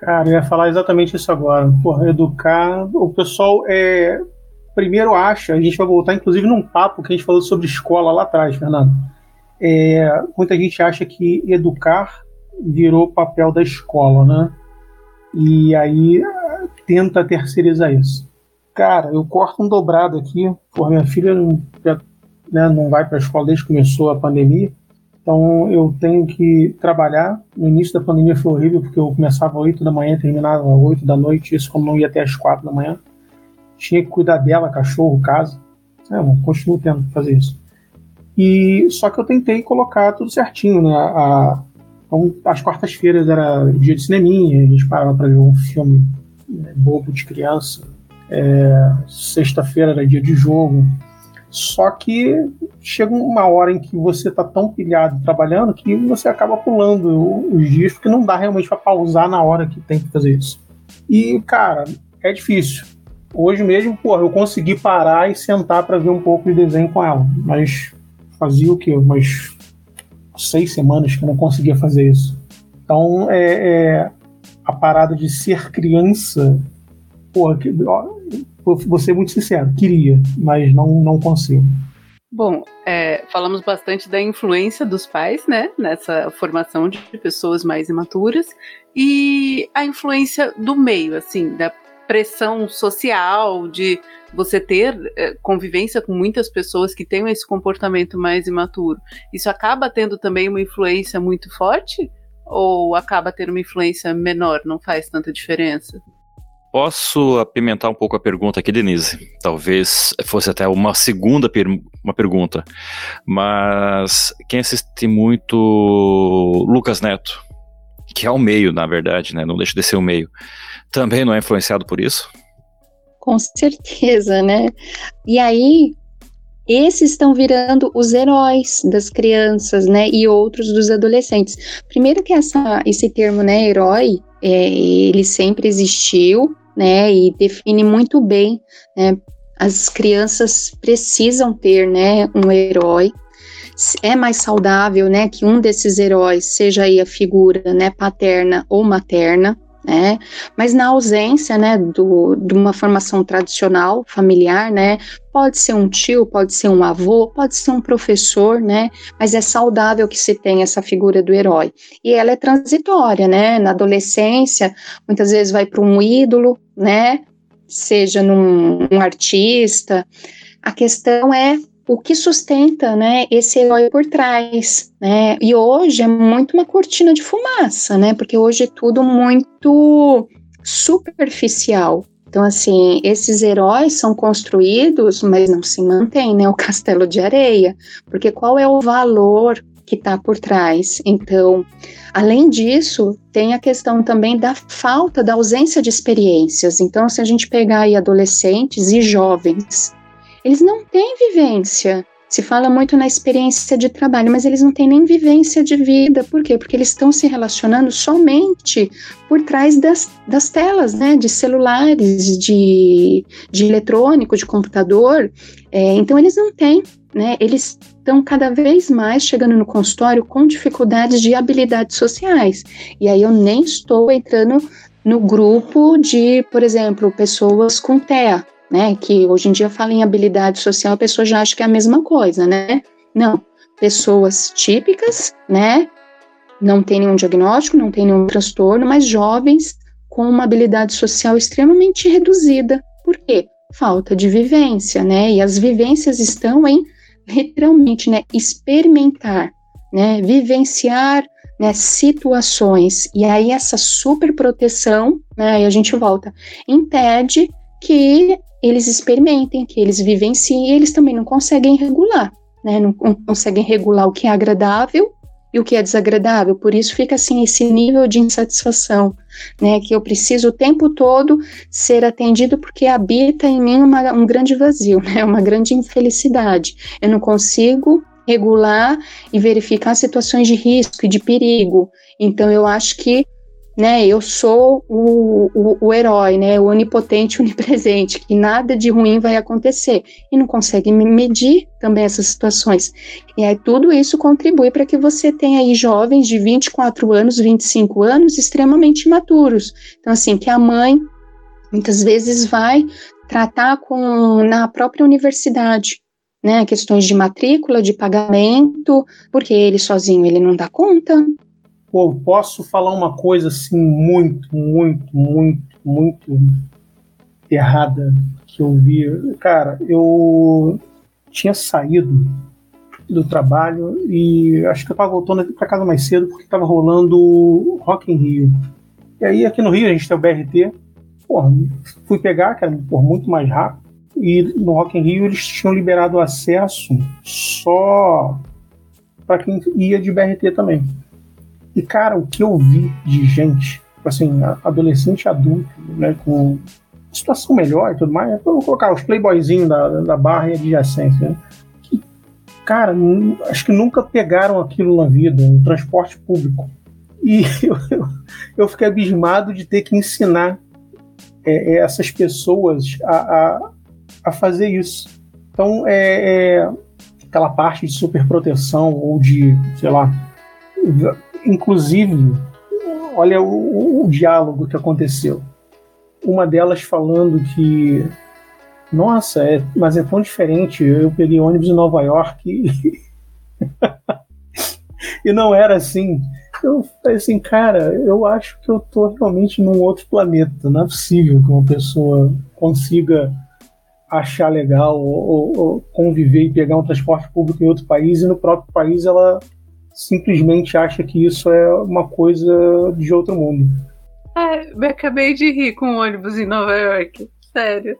S6: Cara, eu ia falar exatamente isso agora. Porra, educar. O pessoal é. Primeiro acha, a gente vai voltar inclusive num papo que a gente falou sobre escola lá atrás, Fernando. É, muita gente acha que educar virou papel da escola, né? E aí tenta terceirizar isso. Cara, eu corto um dobrado aqui, por minha filha não, né, não vai para a escola desde que começou a pandemia. Então eu tenho que trabalhar. No início da pandemia foi horrível, porque eu começava às 8 da manhã, terminava às 8 da noite, isso como não ia até às 4 da manhã. Tinha que cuidar dela, cachorro, casa. É, eu continuo tendo que fazer isso. E só que eu tentei colocar tudo certinho, né? A, então, as quartas-feiras era dia de cineminha, a gente parava para ver um filme né, bobo de criança. É, Sexta-feira era dia de jogo. Só que chega uma hora em que você está tão pilhado trabalhando que você acaba pulando os dias, porque não dá realmente para pausar na hora que tem que fazer isso. E, cara, é difícil. Hoje mesmo, porra, eu consegui parar e sentar para ver um pouco de desenho com ela. Mas fazia o quê? Umas seis semanas que eu não conseguia fazer isso. Então, é, é a parada de ser criança, porra, que, ó, vou ser muito sincero, queria, mas não, não consigo.
S1: Bom, é, falamos bastante da influência dos pais, né, nessa formação de pessoas mais imaturas e a influência do meio, assim, da pressão social, de você ter é, convivência com muitas pessoas que tenham esse comportamento mais imaturo. Isso acaba tendo também uma influência muito forte ou acaba tendo uma influência menor? Não faz tanta diferença?
S3: Posso apimentar um pouco a pergunta aqui, Denise? Talvez fosse até uma segunda per uma pergunta. Mas quem assiste muito Lucas Neto, que é o meio, na verdade, né? Não deixa de ser o meio, também não é influenciado por isso?
S5: Com certeza, né? E aí, esses estão virando os heróis das crianças, né? E outros dos adolescentes. Primeiro que essa, esse termo, né, herói, é, ele sempre existiu, né, e define muito bem, né, as crianças precisam ter, né, um herói. É mais saudável, né, que um desses heróis seja aí a figura, né, paterna ou materna, né? Mas na ausência, né, do, de uma formação tradicional familiar, né, pode ser um tio, pode ser um avô, pode ser um professor, né, mas é saudável que se tenha essa figura do herói. E ela é transitória, né, na adolescência, muitas vezes vai para um ídolo, né, seja num um artista. A questão é o que sustenta, né, esse herói por trás, né? E hoje é muito uma cortina de fumaça, né? Porque hoje é tudo muito superficial. Então, assim, esses heróis são construídos, mas não se mantém, né? O castelo de areia. Porque qual é o valor que está por trás? Então, além disso, tem a questão também da falta, da ausência de experiências. Então, se a gente pegar aí adolescentes e jovens eles não têm vivência. Se fala muito na experiência de trabalho, mas eles não têm nem vivência de vida. Por quê? Porque eles estão se relacionando somente por trás das, das telas, né? De celulares, de, de eletrônico, de computador. É, então, eles não têm, né? Eles estão cada vez mais chegando no consultório com dificuldades de habilidades sociais. E aí eu nem estou entrando no grupo de, por exemplo, pessoas com TEA, né? Que hoje em dia fala em habilidade social, a pessoa já acha que é a mesma coisa, né? Não, pessoas típicas, né? Não tem nenhum diagnóstico, não tem nenhum transtorno, mas jovens com uma habilidade social extremamente reduzida, quê? Falta de vivência, né? E as vivências estão em literalmente, né, experimentar, né, vivenciar né, situações. E aí essa super proteção, né, aí a gente volta, impede que eles experimentem, que eles vivenciem, e eles também não conseguem regular, né, não, não conseguem regular o que é agradável e o que é desagradável. Por isso fica assim esse nível de insatisfação, né? Que eu preciso o tempo todo ser atendido porque habita em mim uma, um grande vazio, né? Uma grande infelicidade. Eu não consigo regular e verificar situações de risco e de perigo. Então eu acho que né, eu sou o, o, o, herói, né, o onipotente, onipresente, que nada de ruim vai acontecer, e não consegue medir também essas situações. E aí tudo isso contribui para que você tenha aí jovens de 24 anos, 25 anos, extremamente imaturos. Então, assim, que a mãe muitas vezes vai tratar com na própria universidade, né, questões de matrícula, de pagamento, porque ele sozinho ele não dá conta,
S6: Pô, posso falar uma coisa assim muito, muito, muito, muito errada que eu vi. Cara, eu tinha saído do trabalho e acho que eu estava voltando para casa mais cedo porque estava rolando Rock in Rio. E aí aqui no Rio a gente tem o BRT. Porra, fui pegar, era por muito mais rápido. E no Rock in Rio eles tinham liberado acesso só para quem ia de BRT também. E, cara, o que eu vi de gente, assim, adolescente adulto, né, com situação melhor e tudo mais, vou colocar os playboyzinhos da, da barra e adjacência, né, que, cara, acho que nunca pegaram aquilo na vida, no transporte público. E eu, eu, eu fiquei abismado de ter que ensinar é, é, essas pessoas a, a, a, fazer isso. Então, é, é aquela parte de superproteção ou de, sei lá, inclusive, olha o, o, diálogo que aconteceu. Uma delas falando que, nossa, é, mas é tão diferente. Eu peguei ônibus em Nova York e, e não era assim. Eu falei assim, cara, eu acho que eu tô realmente num outro planeta. Não é possível que uma pessoa consiga achar legal ou, ou, conviver e pegar um transporte público em outro país e no próprio país ela simplesmente acha que isso é uma coisa de outro mundo.
S1: É, me acabei de rir com o ônibus em Nova York. Sério.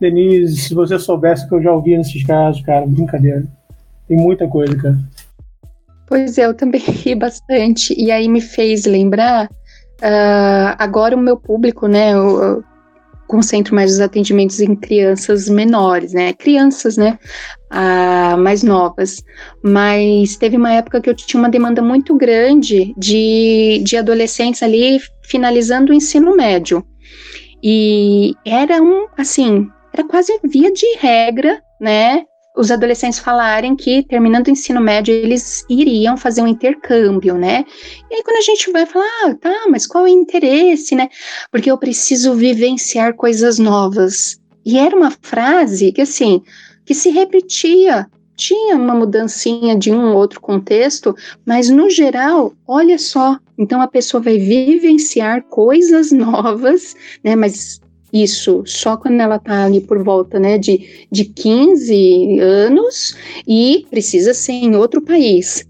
S6: Denise, se você soubesse que eu já ouvi nesses casos, cara, brincadeira. Tem muita coisa, cara.
S5: Pois é, eu também ri bastante. E aí me fez lembrar. Uh, agora o meu público, né? Eu, eu concentro mais os atendimentos em crianças menores, né? Crianças, né? Ah, mais novas. Mas teve uma época que eu tinha uma demanda muito grande de, de adolescentes ali finalizando o ensino médio. E era um, assim, era quase via de regra, né? Os adolescentes falarem que, terminando o ensino médio, eles iriam fazer um intercâmbio, né? E aí, quando a gente vai falar, ah, tá, mas qual é o interesse, né? Porque eu preciso vivenciar coisas novas. E era uma frase que, assim, que se repetia. Tinha uma mudancinha de um ou outro contexto, mas no geral, olha só, então a pessoa vai vivenciar coisas novas, né? Mas isso só quando ela está ali por volta né, de, de 15 anos e precisa ser em outro país.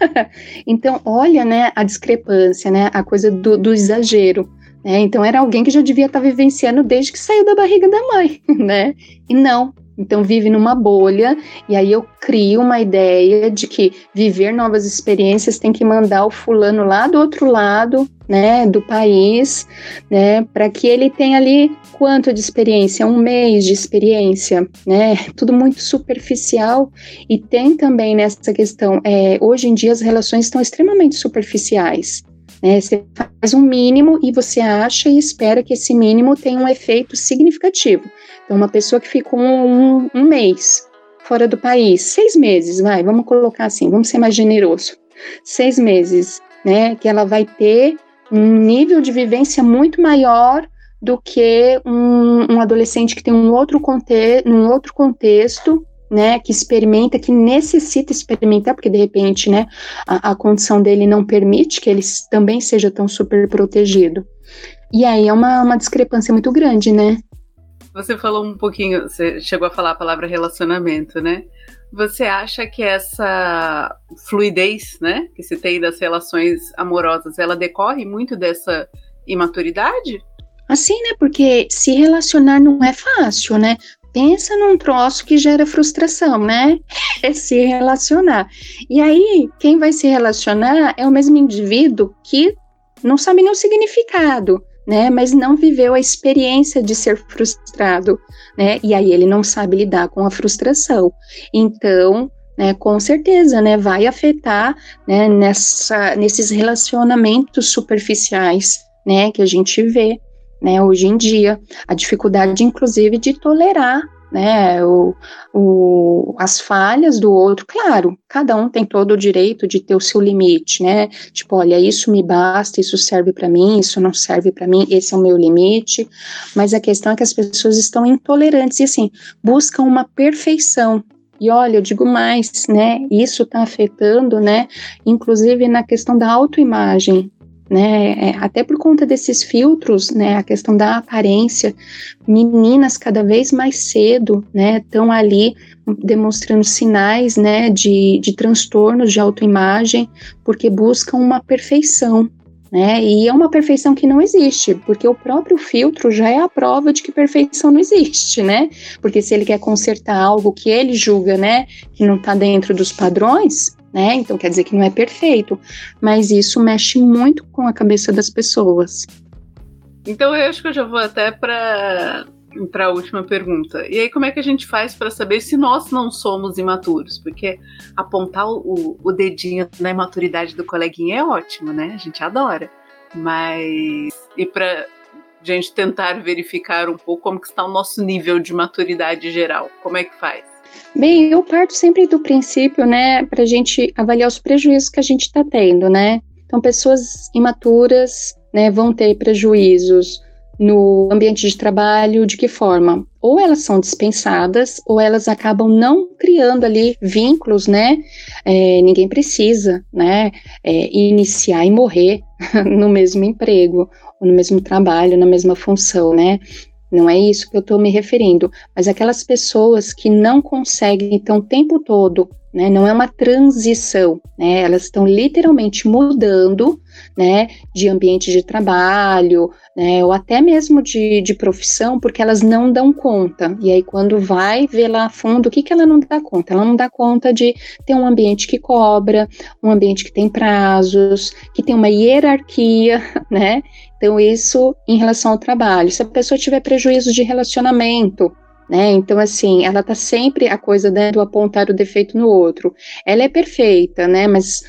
S5: então, olha né, a discrepância, né, a coisa do, do exagero. Né? Então, era alguém que já devia estar tá vivenciando desde que saiu da barriga da mãe. Né? E não, então vive numa bolha e aí eu crio uma ideia de que viver novas experiências tem que mandar o fulano lá do outro lado, né, do país, né, para que ele tenha ali quanto de experiência, um mês de experiência, né, tudo muito superficial e tem também nessa questão, é, hoje em dia as relações estão extremamente superficiais. Né, você faz um mínimo e você acha e espera que esse mínimo tenha um efeito significativo. Então, uma pessoa que ficou um, um mês fora do país, seis meses, vai, vamos colocar assim, vamos ser mais generoso, seis meses, né, que ela vai ter um nível de vivência muito maior do que um, um adolescente que tem um outro, conte um outro contexto, né, que experimenta, que necessita experimentar, porque de repente, né, a, a condição dele não permite que ele também seja tão super protegido. E aí é uma, uma discrepância muito grande, né?
S1: Você falou um pouquinho, você chegou a falar a palavra relacionamento, né? Você acha que essa fluidez, né, que se tem das relações amorosas, ela decorre muito dessa imaturidade?
S5: Assim, né? Porque se relacionar não é fácil, né? Pensa num troço que gera frustração, né? É se relacionar. E aí, quem vai se relacionar é o mesmo indivíduo que não sabe nem o significado, né? Mas não viveu a experiência de ser frustrado, né? E aí ele não sabe lidar com a frustração. Então, né, com certeza, né, vai afetar, né, nessa, nesses relacionamentos superficiais, né, que a gente vê, né, hoje em dia, a dificuldade, inclusive, de tolerar, né, o, o, as falhas do outro, claro, cada um tem todo o direito de ter o seu limite, né, tipo, olha, isso me basta, isso serve para mim, isso não serve para mim, esse é o meu limite, mas a questão é que as pessoas estão intolerantes e, assim, buscam uma perfeição, e olha, eu digo mais, né? Isso está afetando, né? Inclusive na questão da autoimagem, né? É, até por conta desses filtros, né? A questão da aparência, meninas cada vez mais cedo, né? Estão ali demonstrando sinais, né? De, de transtornos de autoimagem, porque buscam uma perfeição, né? E é uma perfeição que não existe, porque o próprio filtro já é a prova de que perfeição não existe, né? Porque se ele quer consertar algo que ele julga, né, que não está dentro dos padrões, né? Então quer dizer que não é perfeito, mas isso mexe muito com a cabeça das pessoas.
S1: Então eu acho que eu já vou até para para a última pergunta. E aí, como é que a gente faz para saber se nós não somos imaturos? Porque apontar o, o dedinho na imaturidade do coleguinha é ótimo, né? A gente adora. Mas e para gente tentar verificar um pouco como que está o nosso nível de maturidade geral, como é que faz?
S5: Bem, eu parto sempre do princípio, né, para a gente avaliar os prejuízos que a gente está tendo, né? Então, pessoas imaturas, né, vão ter prejuízos no ambiente de trabalho, de que forma? Ou elas são dispensadas, ou elas acabam não criando ali vínculos, né? É, ninguém precisa, né? É, iniciar e morrer no mesmo emprego, ou no mesmo trabalho, na mesma função, né? Não é isso que eu estou me referindo, mas aquelas pessoas que não conseguem, então, o tempo todo, né, não é uma transição, né, elas estão literalmente mudando, né, de ambiente de trabalho, né, ou até mesmo de, de profissão, porque elas não dão conta. E aí, quando vai ver lá a fundo, o que, que ela não dá conta? Ela não dá conta de ter um ambiente que cobra, um ambiente que tem prazos, que tem uma hierarquia, né? Então, isso em relação ao trabalho. Se a pessoa tiver prejuízo de relacionamento, né? Então, assim, ela tá sempre a coisa né, do apontar o defeito no outro. Ela é perfeita, né? Mas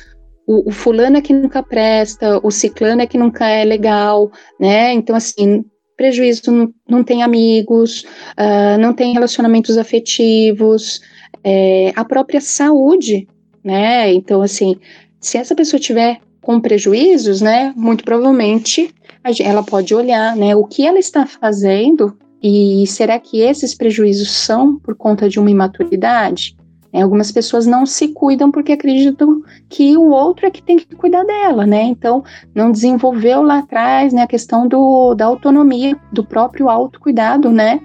S5: o, o, fulano é que nunca presta, o ciclano é que nunca é legal, né? Então, assim, prejuízo não, não tem amigos, uh, não tem relacionamentos afetivos, é, a própria saúde, né? Então, assim, se essa pessoa tiver com prejuízos, né, muito provavelmente ela pode olhar, né, o que ela está fazendo e será que esses prejuízos são por conta de uma imaturidade? É, algumas pessoas não se cuidam porque acreditam que o outro é que tem que cuidar dela, né? Então, não desenvolveu lá atrás né, a questão do, da autonomia, do próprio autocuidado, né?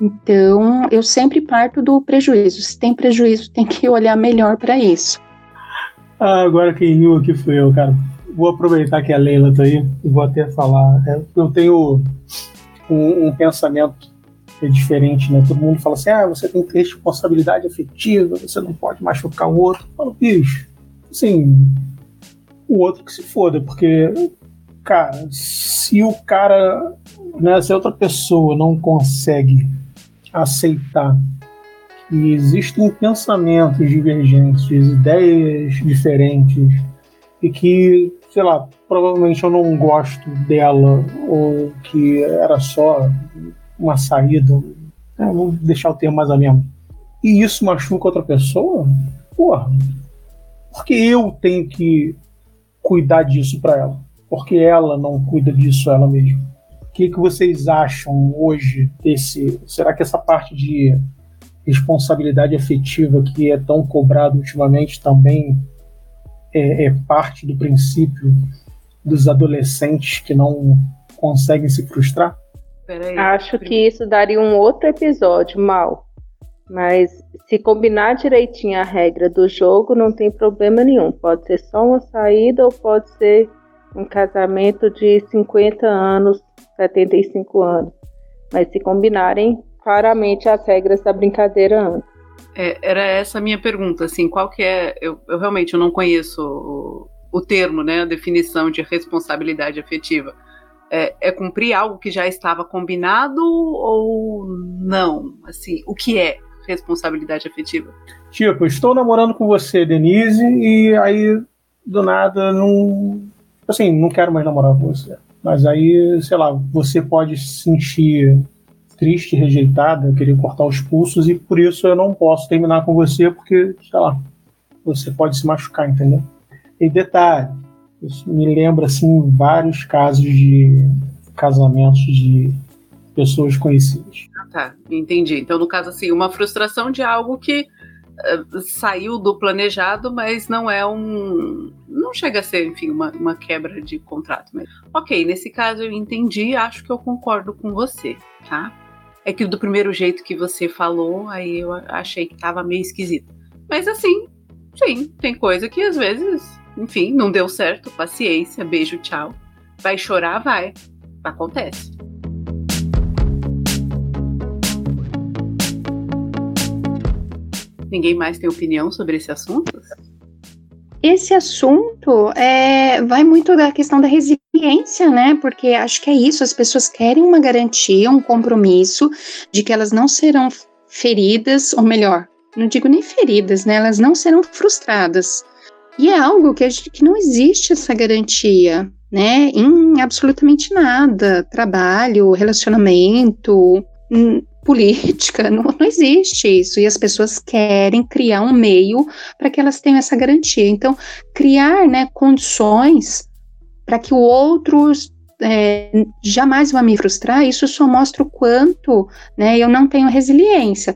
S5: Então, eu sempre parto do prejuízo. Se tem prejuízo, tem que olhar melhor para isso.
S6: Ah, agora quem riu aqui fui eu, cara. Vou aproveitar que a Leila tá aí e vou até falar. É, eu tenho um, um pensamento é diferente, né? Todo mundo fala assim: ah, você tem que ter responsabilidade afetiva, você não pode machucar o outro. Eu falo, bicho, assim, o outro que se foda, porque, cara, se o cara, né, se a outra pessoa não consegue aceitar que existem pensamentos divergentes, ideias diferentes, e que, sei lá, provavelmente eu não gosto dela, ou que era só uma saída, né, vamos deixar o termo mais ou menos, e isso machuca outra pessoa, porra, porque eu tenho que cuidar disso para ela? Porque ela não cuida disso ela mesma? O que, que vocês acham hoje desse? Será que essa parte de responsabilidade afetiva que é tão cobrada ultimamente também é, é parte do princípio dos adolescentes que não conseguem se frustrar?
S4: Aí, Acho que isso daria um outro episódio, mal. Mas se combinar direitinho a regra do jogo, não tem problema nenhum. Pode ser só uma saída ou pode ser um casamento de 50 anos, 75 anos. Mas se combinarem claramente as regras da brincadeira antes.
S1: É, era essa a minha pergunta, assim, qual que é, eu, eu realmente eu não conheço o, o, termo, né, a definição de responsabilidade afetiva. É, é, cumprir algo que já estava combinado ou não? Assim, o que é responsabilidade afetiva?
S6: Tipo, estou namorando com você, Denise, e aí do nada não, assim, não quero mais namorar com você. Mas aí, sei lá, você pode se sentir triste, rejeitada, querer cortar os pulsos e por isso eu não posso terminar com você porque, sei lá, você pode se machucar, entendeu? E detalhe, isso me lembra assim vários casos de casamentos de pessoas conhecidas.
S1: Ah, tá, entendi. Então, no caso assim, uma frustração de algo que uh, saiu do planejado, mas não é um. Não chega a ser, enfim, uma, uma quebra de contrato. Mas, ok, nesse caso eu entendi, acho que eu concordo com você, tá? É que do primeiro jeito que você falou, aí eu achei que tava meio esquisito. Mas assim, sim, tem coisa que às vezes, enfim, não deu certo, paciência, beijo, tchau. Vai chorar, vai. Acontece. Ninguém mais tem opinião sobre esse assunto?
S5: Esse assunto é, vai muito da questão da resiliência, né? Porque acho que é isso, as pessoas querem uma garantia, um compromisso de que elas não serão feridas, ou melhor, não digo nem feridas, né? Elas não serão frustradas. E é algo que, gente, que não existe essa garantia, né? Em absolutamente nada. Trabalho, relacionamento, hum, política, não, não existe isso. E as pessoas querem criar um meio para que elas tenham essa garantia. Então, criar né, condições para que o outro é, jamais vá me frustrar, isso só mostra o quanto né, eu não tenho resiliência.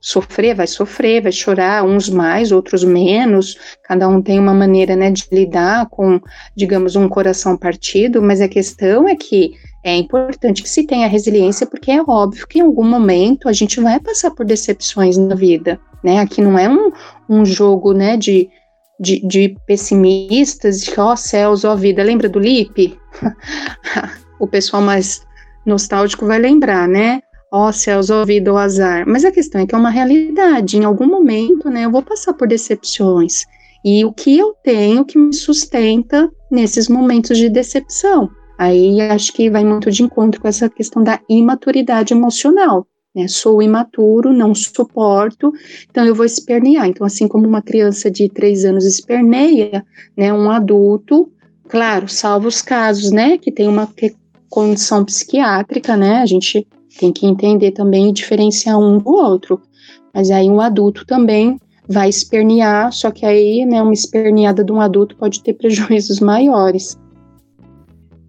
S5: Sofrer, vai sofrer, vai chorar, uns mais, outros menos, cada um tem uma maneira né, de lidar com, digamos, um coração partido, mas a questão é que é importante que se tenha resiliência, porque é óbvio que em algum momento a gente vai passar por decepções na vida, né? Aqui não é um, um jogo, né, de, de, de pessimistas, de ó oh, céus, ó oh, vida. Lembra do Lipe? o pessoal mais nostálgico vai lembrar, né? Ó oh, céus, ó vida, ó azar. Mas a questão é que é uma realidade. Em algum momento, né, eu vou passar por decepções. E o que eu tenho que me sustenta nesses momentos de decepção? Aí acho que vai muito de encontro com essa questão da imaturidade emocional. Né? Sou imaturo, não suporto, então eu vou espernear. Então, assim como uma criança de três anos esperneia, né, um adulto, claro, salvo os casos, né, que tem uma condição psiquiátrica, né, a gente tem que entender também e diferenciar um do outro. Mas aí um adulto também vai espernear, só que aí, né, uma esperneada de um adulto pode ter prejuízos maiores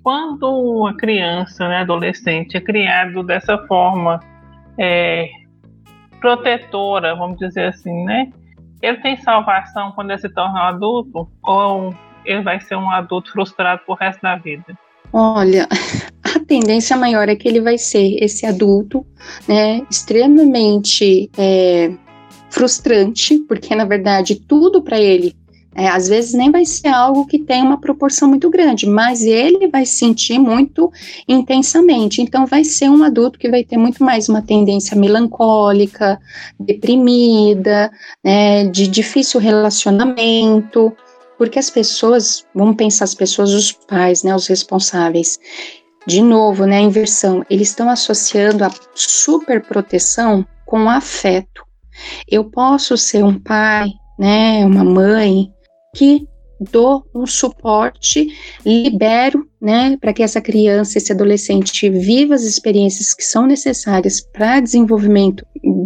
S2: quando uma criança, né, adolescente, é criado dessa forma é, protetora, vamos dizer assim, né? Ele tem salvação quando ele se torna um adulto ou ele vai ser um adulto frustrado pro resto da vida?
S5: Olha, a tendência maior é que ele vai ser esse adulto, né, extremamente é, frustrante, porque na verdade tudo para ele é, às vezes nem vai ser algo que tem uma proporção muito grande, mas ele vai sentir muito intensamente. Então, vai ser um adulto que vai ter muito mais uma tendência melancólica, deprimida, né, de difícil relacionamento, porque as pessoas, vamos pensar as pessoas, os pais, né, os responsáveis. De novo, né, a inversão, eles estão associando a superproteção com afeto. Eu posso ser um pai, né, uma mãe, que dou um suporte, libero, né, para que essa criança, esse adolescente viva as experiências que são necessárias para desenvolvimento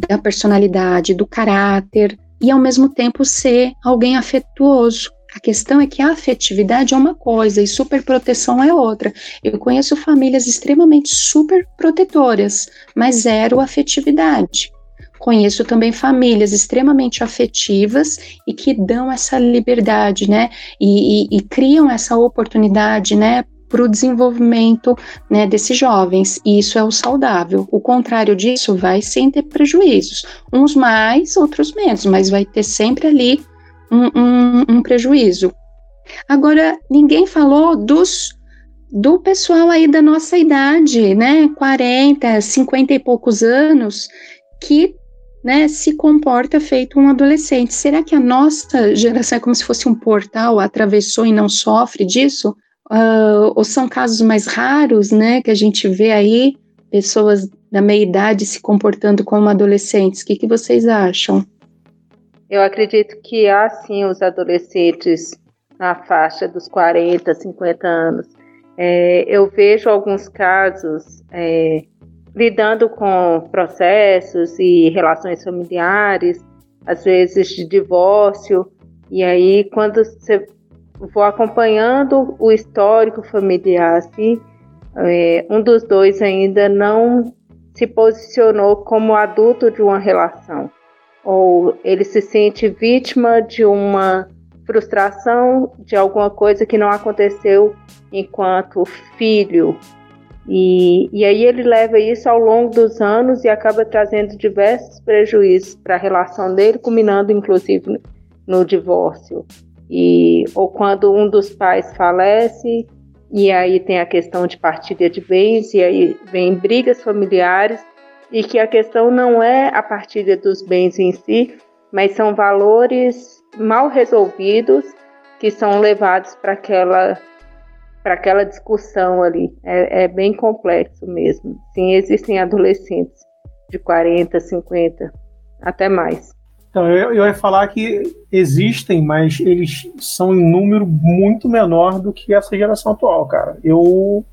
S5: da personalidade, do caráter e ao mesmo tempo ser alguém afetuoso. A questão é que a afetividade é uma coisa e superproteção é outra. Eu conheço famílias extremamente superprotetoras, mas zero afetividade. Conheço também famílias extremamente afetivas e que dão essa liberdade, né? E, e, e criam essa oportunidade, né? para o desenvolvimento né, desses jovens. E isso é o saudável. O contrário disso vai sem ter prejuízos. Uns mais, outros menos, mas vai ter sempre ali um, um, um prejuízo. Agora, ninguém falou dos do pessoal aí da nossa idade, né, 40, 50 e poucos anos, que né, se comporta feito um adolescente. Será que a nossa geração é como se fosse um portal, atravessou e não sofre disso? Uh, ou são casos mais raros, né, que a gente vê aí pessoas da meia idade se comportando como adolescentes? O que, que vocês acham?
S4: Eu acredito que há sim os adolescentes na faixa dos 40, 50 anos. É, eu vejo alguns casos é, lidando com processos e relações familiares, às vezes de divórcio, e aí quando você vou acompanhando o histórico familiar, assim, é, um dos dois ainda não se posicionou como adulto de uma relação, ou ele se sente vítima de uma frustração de alguma coisa que não aconteceu enquanto filho e, e aí ele leva isso ao longo dos anos e acaba trazendo diversos prejuízos para a relação dele, culminando inclusive no divórcio. E, ou quando um dos pais falece, e aí tem a questão de partilha de bens, e aí vem brigas familiares, e que a questão não é a partilha dos bens em si, mas são valores mal resolvidos que são levados para aquela para aquela discussão ali. É, é, bem complexo mesmo. Sim, existem adolescentes de 40, 50, até mais.
S6: Então, eu, eu ia falar que existem, mas eles são em número muito menor do que essa geração atual, cara. Eu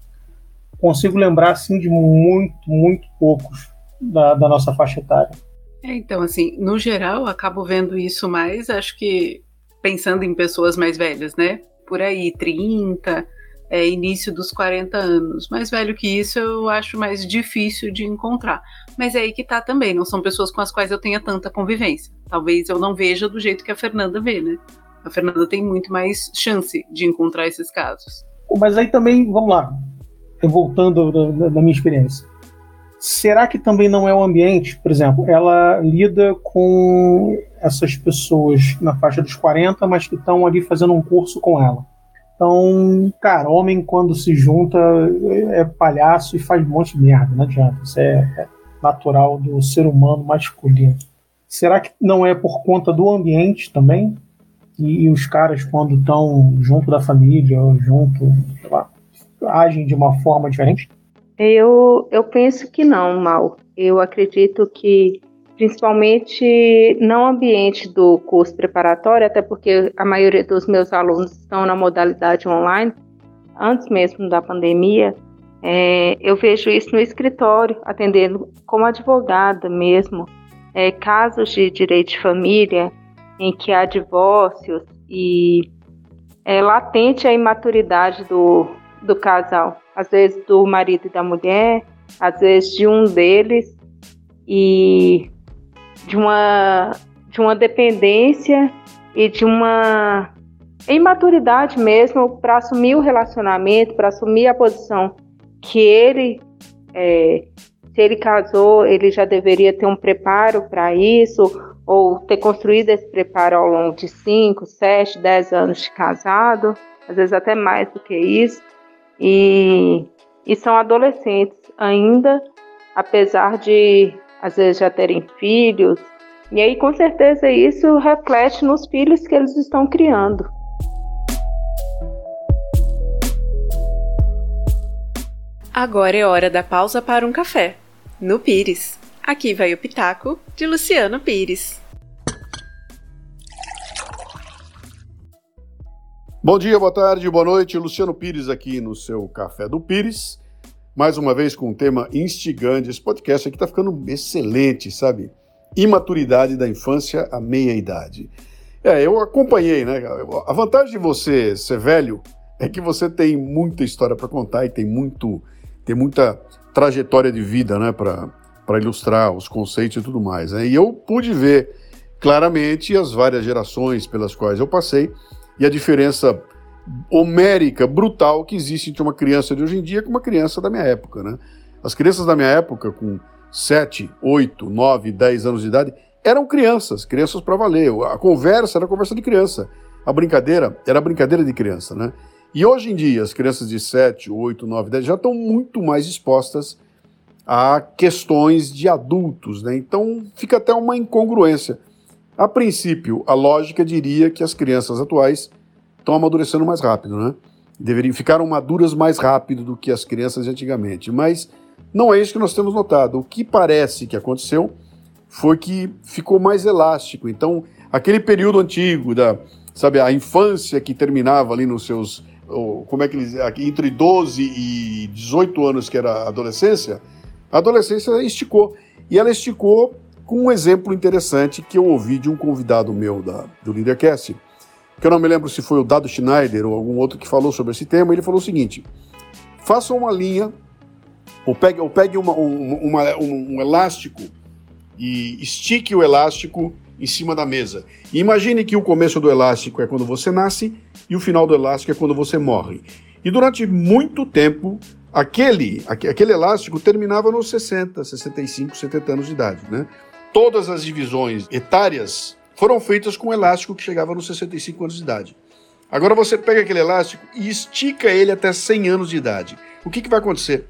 S6: consigo lembrar, assim, de muito, muito poucos da, da nossa faixa etária.
S1: É, então, assim, no geral, acabo vendo isso mais, acho que pensando em pessoas mais velhas, né? Por aí, 30, é, início dos 40 anos. Mais velho que isso eu acho mais difícil de encontrar. Mas é aí que tá também, não são pessoas com as quais eu tenha tanta convivência. Talvez eu não veja do jeito que a Fernanda vê, né? A Fernanda tem muito mais chance de encontrar esses casos.
S6: Mas aí também, vamos lá, voltando da, minha experiência. Será que também não é o ambiente, por exemplo, ela lida com essas pessoas na faixa dos 40, mas que estão ali fazendo um curso com ela. Então, cara, homem quando se junta é palhaço e faz um monte de merda, não adianta. Isso é, é natural do ser humano masculino. Será que não é por conta do ambiente também? E, e os caras, quando estão junto da família, junto, sei lá, agem de uma forma diferente?
S4: Eu, eu penso que não, Mal. Eu acredito que principalmente não ambiente do curso preparatório, até porque a maioria dos meus alunos estão na modalidade online, antes mesmo da pandemia, é, eu vejo isso no escritório, atendendo como advogada mesmo, é, casos de direito de família em que há divórcios e é latente a imaturidade do, do casal, às vezes do marido e da mulher, às vezes de um deles, e de uma, de uma dependência e de uma imaturidade mesmo para assumir o relacionamento, para assumir a posição que ele, é, se ele casou, ele já deveria ter um preparo para isso, ou ter construído esse preparo ao longo de 5, 7, 10 anos de casado, às vezes até mais do que isso. E, e são adolescentes ainda, apesar de às vezes já terem filhos. E aí, com certeza, isso reflete nos filhos que eles estão criando.
S1: Agora é hora da pausa para um café. No Pires. Aqui vai o Pitaco de Luciano Pires.
S7: Bom dia, boa tarde, boa noite. Luciano Pires aqui no seu Café do Pires mais uma vez com um tema instigante. Esse podcast aqui está ficando excelente, sabe? Imaturidade da infância à meia-idade. É, eu acompanhei, né? A vantagem de você ser velho é que você tem muita história para contar e tem muito, tem muita trajetória de vida, né? Para ilustrar os conceitos e tudo mais. Né? E eu pude ver claramente as várias gerações pelas quais eu passei e a diferença homérica, brutal que existe entre uma criança de hoje em dia com uma criança da minha época, né? As crianças da minha época, com 7, 8, 9, 10 anos de idade, eram crianças, crianças para valer. A conversa era conversa de criança. A brincadeira era brincadeira de criança, né? E hoje em dia, as crianças de 7, 8, 9, 10 já estão muito mais expostas a questões de adultos, né? Então fica até uma incongruência. A princípio, a lógica diria que as crianças atuais estão amadurecendo mais rápido, né? Deveriam ficaram maduras mais rápido do que as crianças de antigamente, mas não é isso que nós temos notado. O que parece que aconteceu foi que ficou mais elástico. Então, aquele período antigo da, sabe, a infância que terminava ali nos seus, como é que eles, entre 12 e 18 anos que era a adolescência, a adolescência esticou. E ela esticou com um exemplo interessante que eu ouvi de um convidado meu da, do Leadercast, que eu não me lembro se foi o Dado Schneider ou algum outro que falou sobre esse tema. Ele falou o seguinte: faça uma linha, ou pegue, ou pegue uma, um, uma, um, um elástico e estique o elástico em cima da mesa. E imagine que o começo do elástico é quando você nasce e o final do elástico é quando você morre. E durante muito tempo, aquele, aquele elástico terminava nos 60, 65, 70 anos de idade. Né? Todas as divisões etárias foram feitas com um elástico que chegava nos 65 anos de idade. Agora você pega aquele elástico e estica ele até 100 anos de idade. O que, que vai acontecer?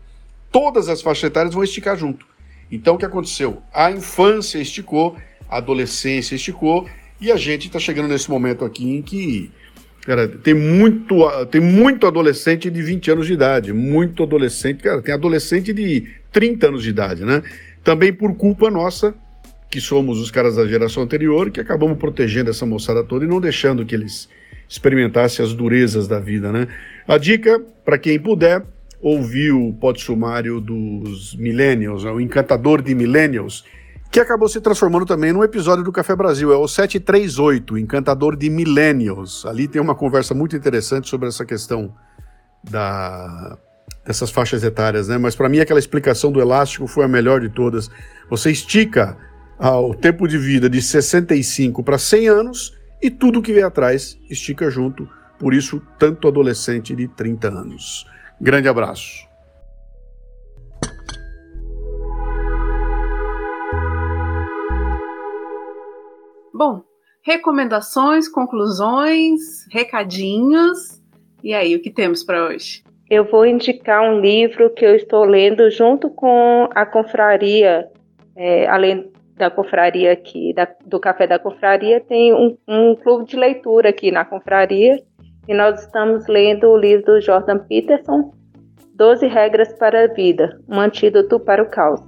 S7: Todas as faixas etárias vão esticar junto. Então o que aconteceu? A infância esticou, a adolescência esticou, e a gente está chegando nesse momento aqui em que cara, tem muito, tem muito adolescente de 20 anos de idade, muito adolescente, cara, tem adolescente de 30 anos de idade, né? Também por culpa nossa, que somos os caras da geração anterior, que acabamos protegendo essa moçada toda e não deixando que eles experimentassem as durezas da vida, né? A dica, para quem puder, ouviu o pod sumário dos Millennials, né, o Encantador de Millennials, que acabou se transformando também num episódio do Café Brasil. É o 738, Encantador de Millennials. Ali tem uma conversa muito interessante sobre essa questão da, dessas faixas etárias, né? Mas para mim aquela explicação do elástico foi a melhor de todas. Você estica ah, o tempo de vida de 65 para 100 anos e tudo que vem atrás estica junto. Por isso, tanto adolescente de 30 anos. Grande abraço.
S1: Bom, recomendações, conclusões, recadinhos. E aí, o que temos para hoje?
S4: Eu vou indicar um livro que eu estou lendo junto com a confraria, é, além da confraria aqui, da, do Café da Confraria, tem um, um clube de leitura aqui na confraria e nós estamos lendo o livro do Jordan Peterson, 12 Regras para a Vida, um antídoto para o caos.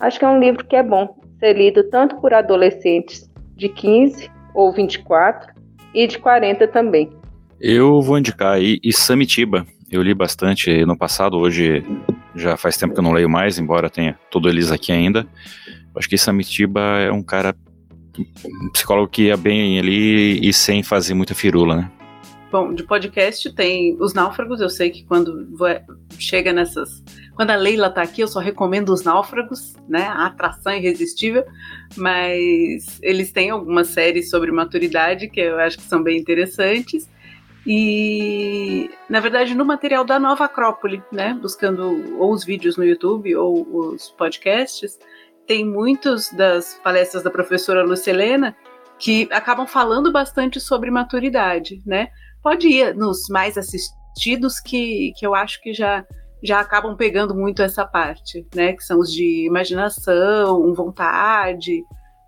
S4: Acho que é um livro que é bom ser lido tanto por adolescentes de 15 ou 24 e de 40 também.
S3: Eu vou indicar aí Isamitiba. Eu li bastante no passado, hoje já faz tempo que eu não leio mais, embora tenha todo eles aqui ainda. Acho que Isamitiba é um cara, um psicólogo que ia bem ali e sem fazer muita firula, né?
S1: Bom, de podcast tem Os Náufragos, eu sei que quando chega nessas. Quando a Leila tá aqui, eu só recomendo Os Náufragos, né? A atração irresistível. Mas eles têm algumas séries sobre maturidade que eu acho que são bem interessantes. E, na verdade, no material da Nova Acrópole, né? Buscando ou os vídeos no YouTube ou os podcasts, tem muitos das palestras da professora Lucelena que acabam falando bastante sobre maturidade, né? pode ir nos mais assistidos que, que eu acho que já já acabam pegando muito essa parte, né? Que são os de imaginação, vontade,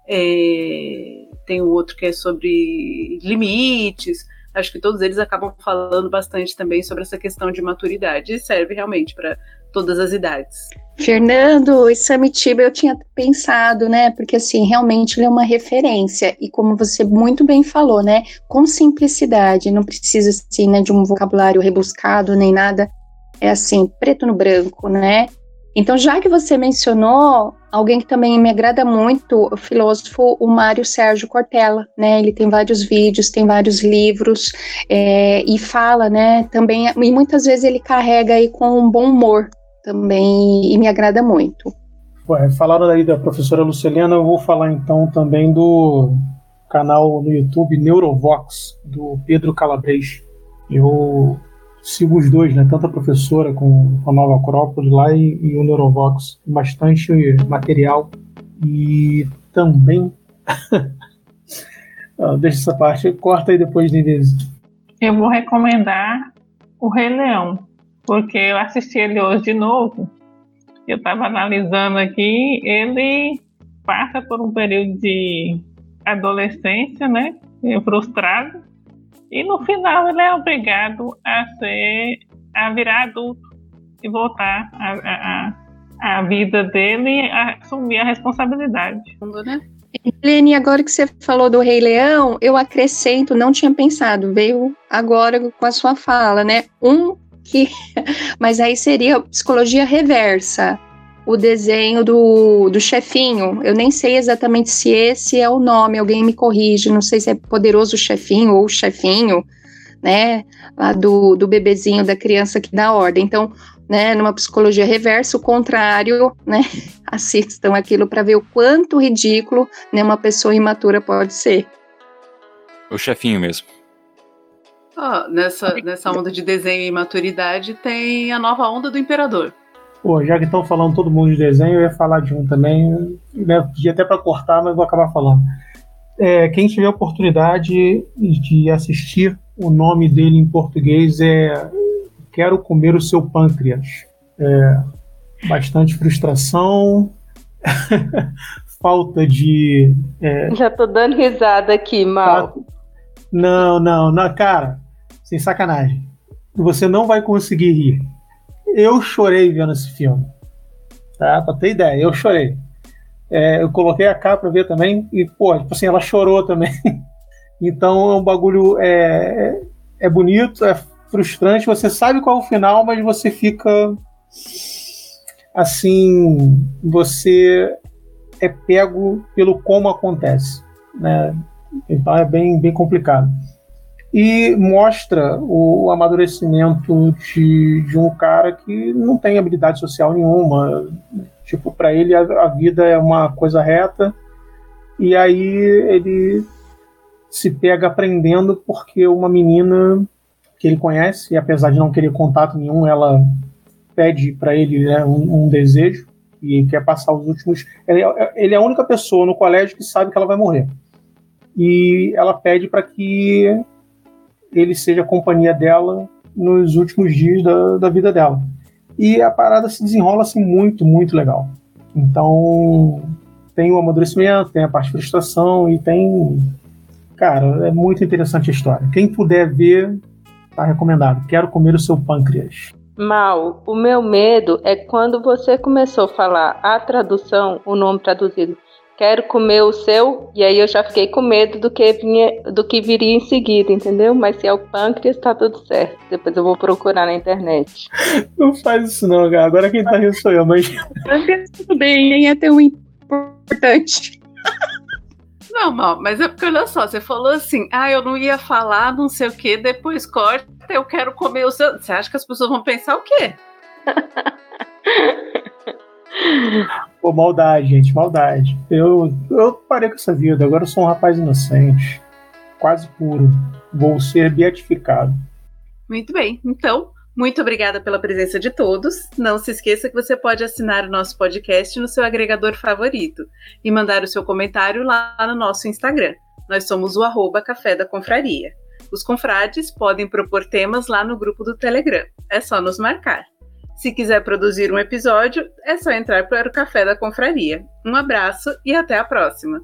S1: é, tem o outro que é sobre limites. Acho que todos eles acabam falando bastante também sobre essa questão de maturidade e serve realmente para todas as idades.
S5: Fernando, esse Samitiba eu tinha pensado, né? Porque assim, realmente ele é uma referência e como você muito bem falou, né? Com simplicidade, não precisa assim, né, de um vocabulário rebuscado nem nada. É assim, preto no branco, né? Então, já que você mencionou alguém que também me agrada muito, o filósofo, o Mário Sérgio Cortella, né? Ele tem vários vídeos, tem vários livros é, e fala, né? Também e muitas vezes ele carrega aí com um bom humor, também e me agrada muito.
S6: Ué, falaram aí da professora Lucilena, eu vou falar então também do canal no YouTube Neurovox, do Pedro Calabres. Eu sigo os dois, né? Tanto a professora com a Nova Acrópole lá e, e o Neurovox. Bastante material. E também. deixa essa parte, corta aí depois, Denise.
S2: Eu vou recomendar o Rei Leão, porque eu assisti ele hoje de novo. Eu estava analisando aqui, ele passa por um período de adolescência, né? Frustrado. E no final ele é obrigado a ser, a virar adulto e voltar a, a, a, a vida dele e assumir a responsabilidade.
S5: Né? Helene, agora que você falou do Rei Leão, eu acrescento, não tinha pensado, veio agora com a sua fala, né? Um que. Mas aí seria psicologia reversa o desenho do, do chefinho. Eu nem sei exatamente se esse é o nome, alguém me corrige. Não sei se é Poderoso Chefinho ou Chefinho, né? Lá do, do bebezinho da criança que dá ordem. Então, né, numa psicologia reversa, o contrário, né? Assistam aquilo para ver o quanto ridículo né, uma pessoa imatura pode ser.
S3: O chefinho mesmo.
S1: Ah, nessa, nessa onda de desenho e maturidade tem a nova onda do imperador.
S6: Pô, já que estão falando todo mundo de desenho, eu ia falar de um também. Né, podia até para cortar, mas vou acabar falando. É, quem tiver oportunidade de assistir, o nome dele em português é Quero Comer o Seu Pâncreas. É, bastante frustração, falta de. É,
S4: Já tô dando risada aqui, mal.
S6: Não, não, não, cara, sem sacanagem. Você não vai conseguir rir eu chorei vendo esse filme. Tá? Pra ter ideia, eu chorei. É, eu coloquei a capa pra ver também e, pô, tipo assim, ela chorou também. então é um bagulho. É, é bonito, é frustrante. Você sabe qual é o final, mas você fica. Assim. Você é pego pelo como acontece. Né? Então é bem, bem complicado e mostra o amadurecimento de, de um cara que não tem habilidade social nenhuma. Tipo, para ele a, a, vida é uma coisa reta e aí ele se pega aprendendo porque uma menina que ele conhece, e apesar de não querer contato nenhum, ela pede para ele né, um, um, desejo e quer passar os últimos. Ele, ele é a única pessoa no colégio que sabe que ela vai morrer. E ela pede para que ele seja a companhia dela nos últimos dias da, da vida dela. E a parada se desenrola assim muito, muito legal. Então, tem o amadurecimento, tem a parte de frustração e tem. Cara, é muito interessante a história. Quem puder ver, tá recomendado. Quero comer o seu pâncreas.
S4: Mal, o meu medo é quando você começou a falar a tradução, o nome traduzido, quero comer o seu, e aí eu já fiquei com medo do que, vinha, do que viria em seguida, entendeu? Mas se é o pâncreas, tá tudo certo. Depois eu vou procurar na internet.
S6: Não faz isso não, cara. Agora quem tá rindo sou eu, mas...
S5: Tudo bem, nem é tão importante.
S1: Não, mal, mas é porque olha só, você falou assim, ah, eu não ia falar não sei o que, depois corta, eu quero comer o seu. Você acha que as pessoas vão pensar o quê?
S6: Pô, maldade, gente, maldade. Eu, eu parei com essa vida, agora eu sou um rapaz inocente, quase puro. Vou ser beatificado.
S1: Muito bem, então, muito obrigada pela presença de todos. Não se esqueça que você pode assinar o nosso podcast no seu agregador favorito e mandar o seu comentário lá no nosso Instagram. Nós somos o arroba Café da Confraria. Os confrades podem propor temas lá no grupo do Telegram. É só nos marcar. Se quiser produzir um episódio, é só entrar para o Café da Confraria. Um abraço e até a próxima!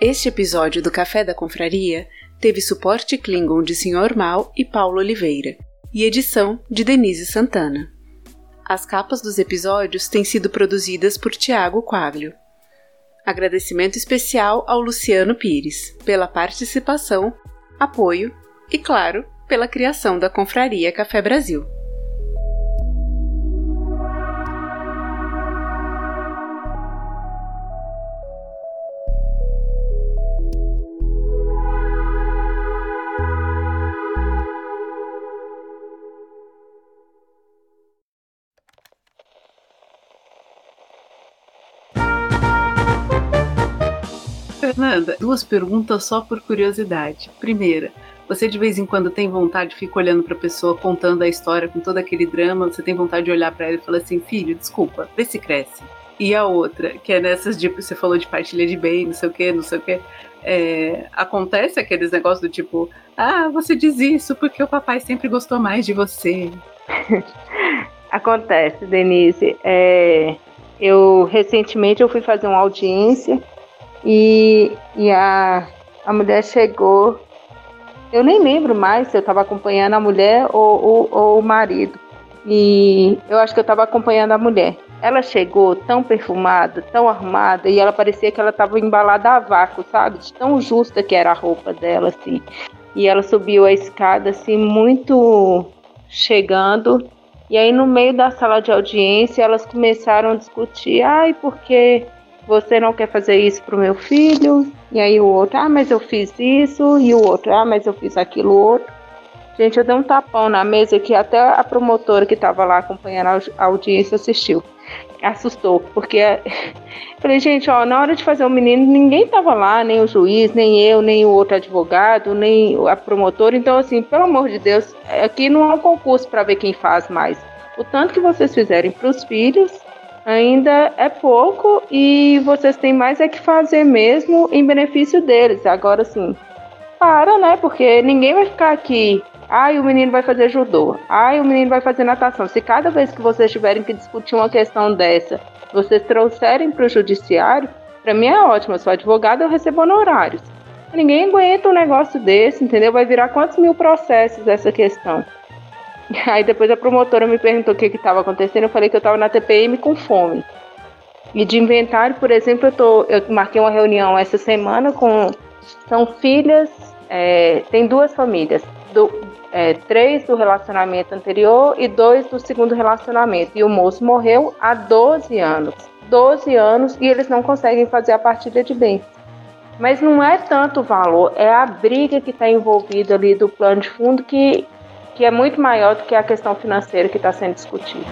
S1: Este episódio do Café da Confraria teve suporte Klingon de Sr. Mal e Paulo Oliveira e edição de Denise Santana. As capas dos episódios têm sido produzidas por Tiago Quaglio. Agradecimento especial ao Luciano Pires pela participação apoio e, claro, pela criação da Confraria Café Brasil. Fernanda, duas perguntas só por curiosidade. Primeira, você de vez em quando tem vontade, fica olhando para a pessoa contando a história com todo aquele drama, você tem vontade de olhar para ela e falar assim: filho, desculpa, vê se cresce. E a outra, que é nessas de você falou de partilha de bem, não sei o que, não sei o que. É, acontece aqueles negócios do tipo, ah, você diz isso porque o papai sempre gostou mais de você.
S4: acontece, Denise. É, eu recentemente eu fui fazer uma audiência e, e a, a mulher chegou. Eu nem lembro mais se eu estava acompanhando a mulher ou, ou, ou o marido. E eu acho que eu estava acompanhando a mulher. Ela chegou tão perfumada, tão arrumada, e ela parecia que ela estava embalada a vácuo, sabe? De tão justa que era a roupa dela, assim. E ela subiu a escada, assim, muito chegando. E aí, no meio da sala de audiência, elas começaram a discutir: ai, porque você não quer fazer isso pro meu filho? E aí, o outro: ah, mas eu fiz isso. E o outro: ah, mas eu fiz aquilo outro. Gente, eu dei um tapão na mesa que até a promotora que estava lá acompanhando a audiência assistiu assustou, porque falei, gente, ó, na hora de fazer o menino, ninguém tava lá, nem o juiz, nem eu, nem o outro advogado, nem a promotora. Então, assim, pelo amor de Deus, aqui não é um concurso para ver quem faz mais. O tanto que vocês fizerem para os filhos ainda é pouco e vocês têm mais é que fazer mesmo em benefício deles. Agora, assim, para, né? Porque ninguém vai ficar aqui Ai, o menino vai fazer judô. Ai, o menino vai fazer natação. Se cada vez que vocês tiverem que discutir uma questão dessa, vocês trouxerem para o judiciário, para mim é ótimo. Eu sou advogada, eu recebo honorários. Ninguém aguenta um negócio desse, entendeu? Vai virar quantos mil processos essa questão. Aí depois a promotora me perguntou o que estava acontecendo. Eu falei que eu estava na TPM com fome. E de inventário, por exemplo, eu, tô, eu marquei uma reunião essa semana com. São filhas, é, tem duas famílias. Do, é, três do relacionamento anterior e dois do segundo relacionamento. E o moço morreu há 12 anos. 12 anos e eles não conseguem fazer a partilha de bens. Mas não é tanto o valor, é a briga que está envolvida ali do plano de fundo que, que é muito maior do que a questão financeira que está sendo discutida.